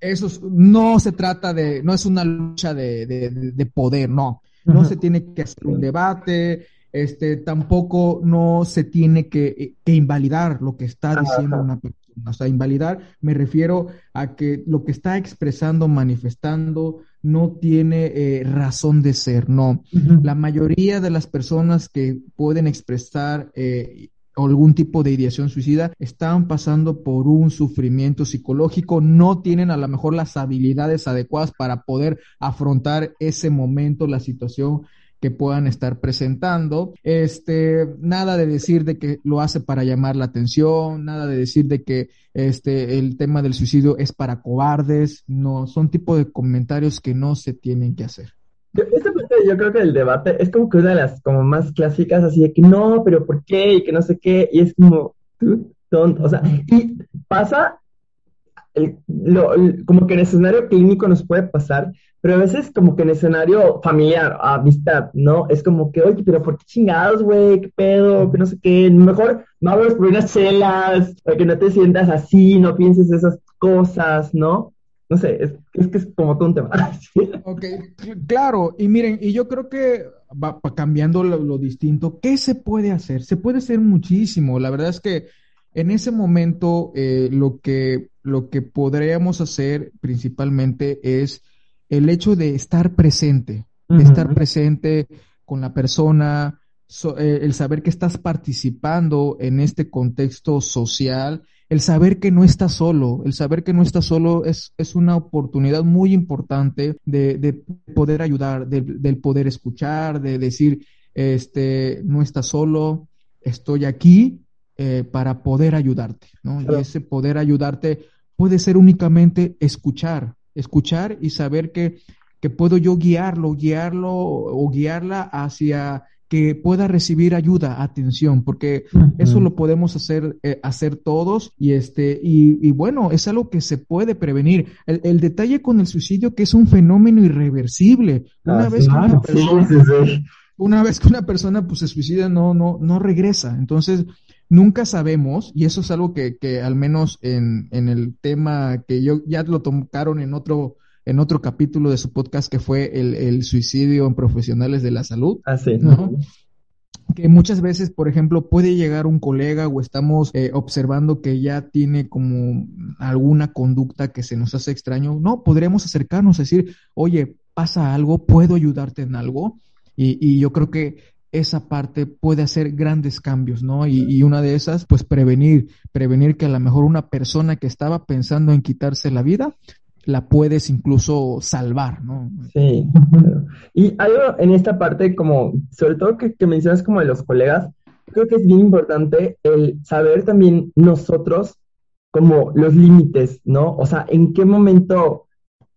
Eso no se trata de, no es una lucha de, poder, no. No se tiene que hacer un debate, este, tampoco no se tiene que, que invalidar lo que está diciendo una persona. O sea, invalidar me refiero a que lo que está expresando, manifestando, no tiene eh, razón de ser, no. La mayoría de las personas que pueden expresar eh, algún tipo de ideación suicida están pasando por un sufrimiento psicológico, no tienen a lo mejor las habilidades adecuadas para poder afrontar ese momento, la situación que puedan estar presentando. Este, nada de decir de que lo hace para llamar la atención, nada de decir de que este, el tema del suicidio es para cobardes, no, son tipo de comentarios que no se tienen que hacer. Yo, esta parte yo creo que el debate es como que una de las como más clásicas, así de que no, pero ¿por qué? Y que no sé qué, y es como, tonto, o sea, y pasa lo, como que en escenario clínico nos puede pasar, pero a veces como que en escenario familiar, amistad, ¿no? Es como que, oye, pero ¿por qué chingados, güey? ¿Qué pedo? Que no sé qué. Mejor vamos por unas chelas, para que no te sientas así, no pienses esas cosas, ¿no? no sé, es, es que es como todo un tema. ok, claro, y miren, y yo creo que va, cambiando lo, distinto, ¿qué se puede hacer? Se puede hacer muchísimo. La verdad es que en ese momento eh, lo, que, lo que podríamos hacer principalmente es el hecho de estar presente, de estar presente con la persona, eh, el saber que estás participando en este contexto social el saber que no estás solo, el saber que no estás solo es, es una oportunidad muy importante de, de poder ayudar, de, del poder escuchar, de decir, este, no estás solo, estoy aquí eh, para poder ayudarte, ¿no? Y ese poder ayudarte puede ser únicamente escuchar, escuchar y saber que, que puedo yo guiarlo, guiarlo o guiarla hacia que pueda recibir ayuda, atención, porque eso lo podemos hacer, eh, hacer todos y este, y, bueno, es algo que se puede prevenir. El, detalle con el suicidio que es un fenómeno irreversible. Una vez que una persona, una vez que una persona pues se suicida, no, no, no regresa. Entonces, nunca sabemos, y eso es algo que, que al menos en, en el tema que yo ya lo tocaron en otro en otro capítulo de su podcast que fue el, suicidio en profesionales de la salud. Así, ah, ¿no? que muchas veces, por ejemplo, puede llegar un colega o estamos eh, observando que ya tiene como alguna conducta que se nos hace extraño, no, podríamos acercarnos a decir, oye, pasa algo, puedo ayudarte en algo. Y, y yo creo que esa parte puede hacer grandes cambios, ¿no? Y, una de esas, pues prevenir, prevenir que a lo mejor una persona que estaba pensando en quitarse la vida la puedes incluso salvar, ¿no? Sí. Y algo en esta parte, como, sobre todo que, mencionas como de los colegas, creo que es bien importante el saber también nosotros como los límites, ¿no? O sea, en qué momento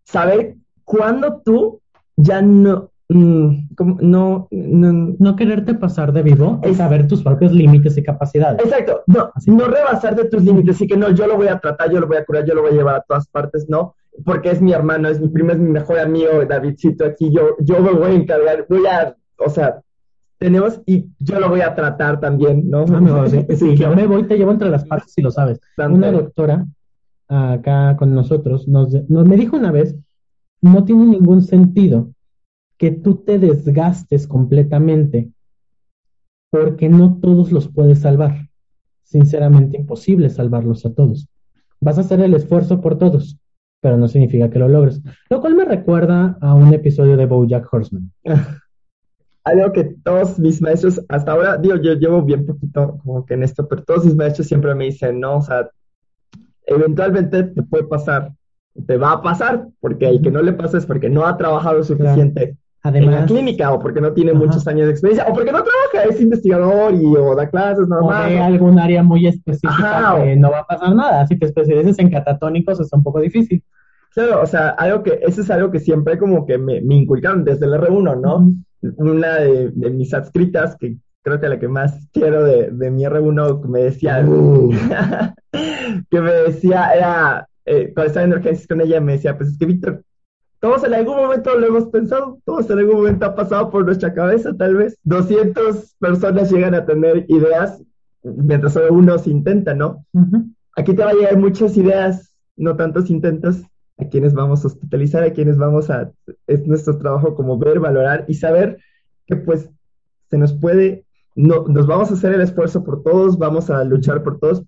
saber cuándo tú ya no, Mm, no, no, quererte pasar de vivo es saber tus propios límites y capacidades. Exacto, no, no rebasar de tus límites y que no, yo lo voy a tratar, yo lo voy a curar, yo lo voy a llevar a todas partes, no, porque es mi hermano, es mi primo, es mi mejor amigo, Davidcito, aquí yo, yo me voy a encargar, voy a, o sea, tenemos y yo lo voy a tratar también, ¿no? Ah, sí, yo me voy, te llevo entre las partes si lo sabes. Una doctora acá con nosotros nos, nos me dijo una vez, no tiene ningún sentido que tú te desgastes completamente, porque no todos los puedes salvar. Sinceramente, imposible salvarlos a todos. Vas a hacer el esfuerzo por todos, pero no significa que lo logres. Lo cual me recuerda a un episodio de Bojack Horseman. Algo que todos mis maestros, hasta ahora, digo, yo llevo bien poquito como que en esto, pero todos mis maestros siempre me dicen, no, o sea, eventualmente te puede pasar, te va a pasar, porque el que no le pasa es porque no ha trabajado suficiente. Además, en la clínica o porque no tiene muchos años de experiencia o porque no trabaja, es investigador y o da clases normal. O de algún área muy específica que no va a pasar nada. Si te especializas en catatónicos es un poco difícil. Claro, o sea, algo que, eso es algo que siempre como que me, me inculcaron desde el R1, ¿no? Una de, de, mis adscritas, que creo que la que más quiero de, de mi R1, me decía, uh. que me decía, era, eh, cuando estaba en urgencias con ella, me decía, pues es que Víctor, todos en algún momento lo hemos pensado, todos en algún momento ha pasado por nuestra cabeza, tal vez. 200 personas llegan a tener ideas mientras solo uno se intenta, ¿no? Aquí te va a llegar muchas ideas, no tantos intentos, a quienes vamos a hospitalizar, a quienes vamos a... Es nuestro trabajo como ver, valorar y saber que pues se nos puede, no, nos vamos a hacer el esfuerzo por todos, vamos a luchar por todos,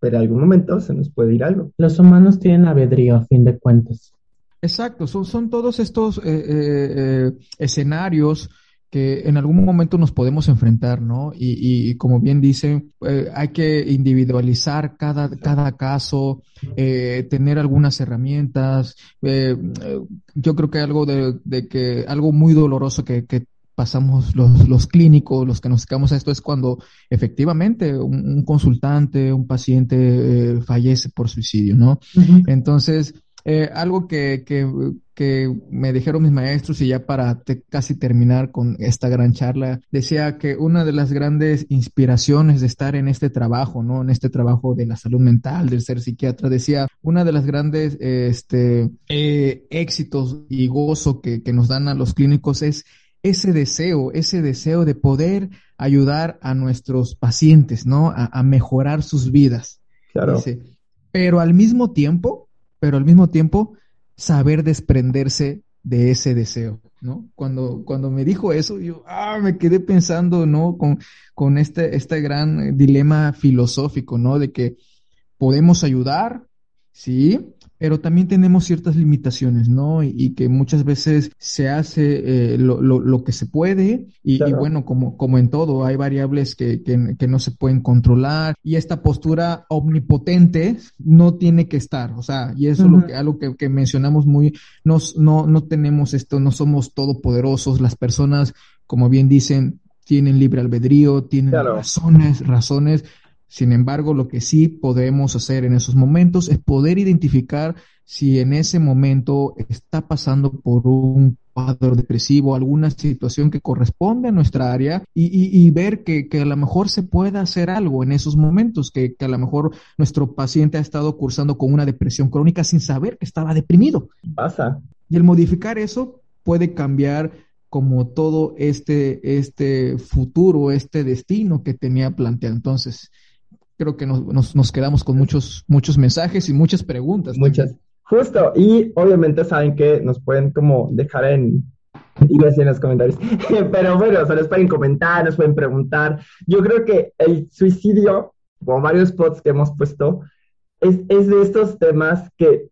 pero en algún momento se nos puede ir algo. Los humanos tienen albedrío a fin de cuentas. Exacto, son, son todos estos eh, eh, eh, escenarios que en algún momento nos podemos enfrentar, ¿no? Y, como bien dicen, hay que individualizar cada, cada caso, tener algunas herramientas. yo creo que algo de, que, algo muy doloroso que, pasamos los, los clínicos, los que nos dedicamos a esto, es cuando efectivamente un, consultante, un paciente fallece por suicidio, ¿no? Entonces, eh, algo que, que, que, me dijeron mis maestros y ya para casi terminar con esta gran charla, decía que una de las grandes inspiraciones de estar en este trabajo, ¿no? En este trabajo de la salud mental, del ser psiquiatra, decía, una de las grandes este, eh, éxitos y gozo que, que nos dan a los clínicos es ese deseo, ese deseo de poder ayudar a nuestros pacientes, ¿no? A, a mejorar sus vidas. Claro. pero al mismo tiempo, pero al mismo tiempo saber desprenderse de ese deseo, ¿no? Cuando, cuando me dijo eso, yo, ah, me quedé pensando, ¿no? Con, con este, este gran dilema filosófico, ¿no? De que podemos ayudar, sí, pero también tenemos ciertas limitaciones, ¿no? Y, que muchas veces se hace eh, lo, lo, lo, que se puede y, bueno, como, como en todo, hay variables que, que, que, no se pueden controlar y esta postura omnipotente no tiene que estar, o sea, y eso es lo que, algo que, que mencionamos muy, nos, no, no tenemos esto, no somos todopoderosos, las personas, como bien dicen, tienen libre albedrío, tienen razones, razones, sin embargo, lo que sí podemos hacer en esos momentos es poder identificar si en ese momento está pasando por un cuadro depresivo, alguna situación que corresponde a nuestra área y, ver que, a lo mejor se pueda hacer algo en esos momentos, que, que, a lo mejor nuestro paciente ha estado cursando con una depresión crónica sin saber que estaba deprimido. Pasa. Y el modificar eso puede cambiar como todo este, este futuro, este destino que tenía planteado. Entonces, creo que nos, nos, quedamos con muchos, muchos mensajes y muchas preguntas. Muchas. Justo, y obviamente saben que nos pueden como dejar en, iba en los comentarios, pero bueno, o sea, nos pueden comentar, nos pueden preguntar. Yo creo que el suicidio, como varios spots que hemos puesto, es, es de estos temas que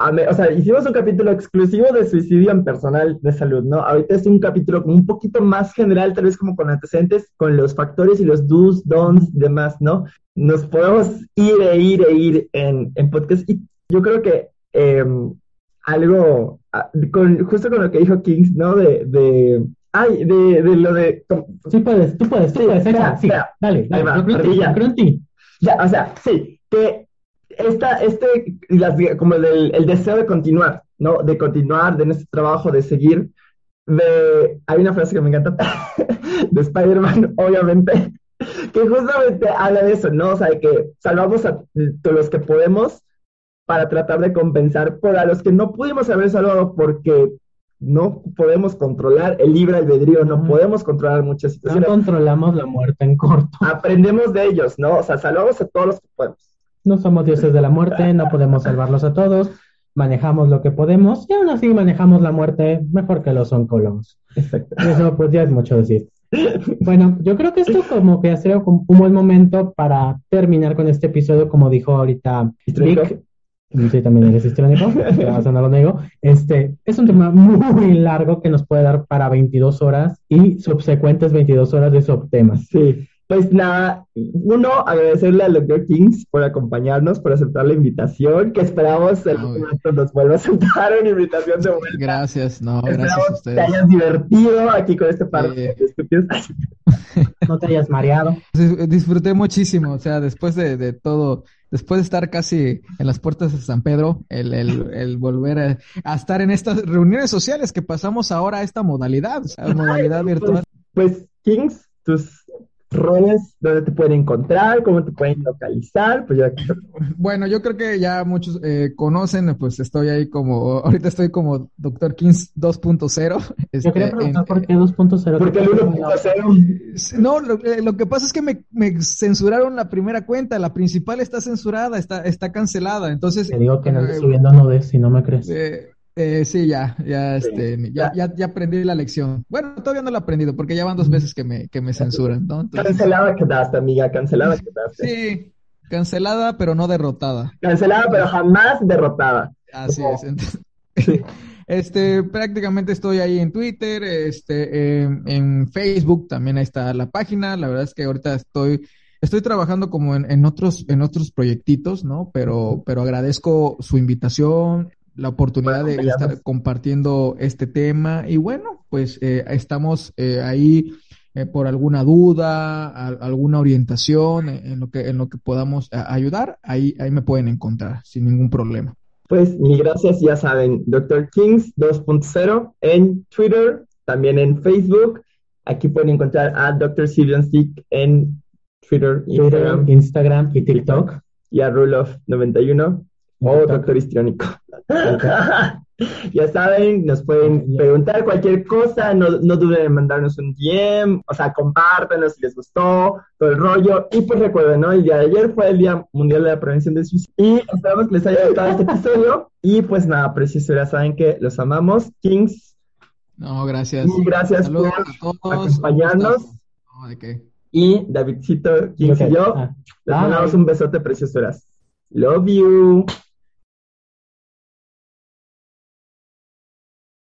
o sea, hicimos un capítulo exclusivo de suicidio en personal de salud, ¿no? Ahorita es un capítulo un poquito más general, tal vez como con antecedentes, con los factores y los do's, don'ts, demás, ¿no? Nos podemos ir e ir e ir en, en podcast y yo creo que em, algo, con, justo con lo que dijo Kings, ¿no? De, de ay, de, de lo de... Sí puedes, tú puedes, tú puedes, sí, dale, dale, va, en ti. Ya, o sea, sí, que esta, este, las, como el, el, deseo de continuar, ¿no? De continuar, de nuestro trabajo, de seguir. De, hay una frase que me encanta de Spider-Man, obviamente, que justamente habla de eso, ¿no? O sea, de que salvamos a todos los que podemos para tratar de compensar por a los que no pudimos haber salvado porque no podemos controlar el libre albedrío, no podemos controlar muchas situaciones. No controlamos la muerte en corto. Aprendemos de ellos, ¿no? O sea, salvamos a todos los que podemos. No somos dioses de la muerte, no podemos salvarlos a todos, manejamos lo que podemos y aún así manejamos la muerte mejor que los oncólogos. Exacto. Eso pues ya es mucho decir. Bueno, yo creo que esto como que ha sido un buen momento para terminar con este episodio, como dijo ahorita Vic. Sí, también eres histrónico, no lo nego. Este, es un tema muy largo que nos puede dar para 22 horas y subsecuentes 22 horas de subtemas. Sí. Pues nada, uno, agradecerle al doctor Kings por acompañarnos, por aceptar la invitación, que esperamos el momento nos vuelva a aceptar una invitación de vuelta. Gracias, no, gracias a ustedes. Que te hayas divertido aquí con este par de estúpidos. No te hayas mareado. Disfruté muchísimo, o sea, después de, de, todo, después de estar casi en las puertas de San Pedro, el, el, el volver a, a, estar en estas reuniones sociales que pasamos ahora a esta modalidad, a modalidad virtual. Pues, pues Kings, tus roles, dónde te pueden encontrar, cómo te pueden localizar, pues ya. Bueno, yo creo que ya muchos eh, conocen, pues estoy ahí como, ahorita estoy como Dr. Kings 2.0. Este, yo quería preguntar por qué 2.0. Porque el 1.0. No, lo, eh, lo, que pasa es que me, me, censuraron la primera cuenta, la principal está censurada, está, está cancelada, entonces. Te digo que no estoy eh, subiendo nudes, si no me crees. Eh, eh, sí, ya, ya, este, ya, ya, ya, aprendí la lección. Bueno, todavía no la he aprendido porque ya van dos veces que me, que me censuran, ¿no? Cancelada quedaste, amiga, cancelada quedaste. Sí, cancelada pero no derrotada. Cancelada pero jamás derrotada. Así es. Entonces, este, prácticamente estoy ahí en Twitter, este, en Facebook también ahí está la página. La verdad es que ahorita estoy estoy trabajando como en, en, otros, en otros proyectitos, ¿no? Pero, pero agradezco su invitación, la oportunidad de estar compartiendo este tema y bueno, pues eh, estamos eh, ahí eh, por alguna duda, alguna orientación en, lo que en lo que podamos ayudar, ahí ahí me pueden encontrar sin ningún problema. Pues mil gracias, ya saben, Dr. Kings 2.0 en Twitter, también en Facebook. Aquí pueden encontrar a Dr. Silvian Stick en Twitter, Instagram, Instagram y TikTok. Y a Rule of 91 Oh, doctor histriónico. ya saben, nos pueden preguntar cualquier cosa, no, no duden en mandarnos un DM, o sea, compártanos si les gustó, todo el rollo. Y pues recuerden, ¿no? El día de ayer fue el Día Mundial de la Prevención del Suicidio. Y esperamos que les haya gustado este episodio. Y pues nada, precioso, ya saben que los amamos. Kings. No, gracias. Y gracias por acompañarnos. No, ¿de qué? Y Davidcito, Kings y yo, ah. les mandamos un besote, preciosuras. Love you.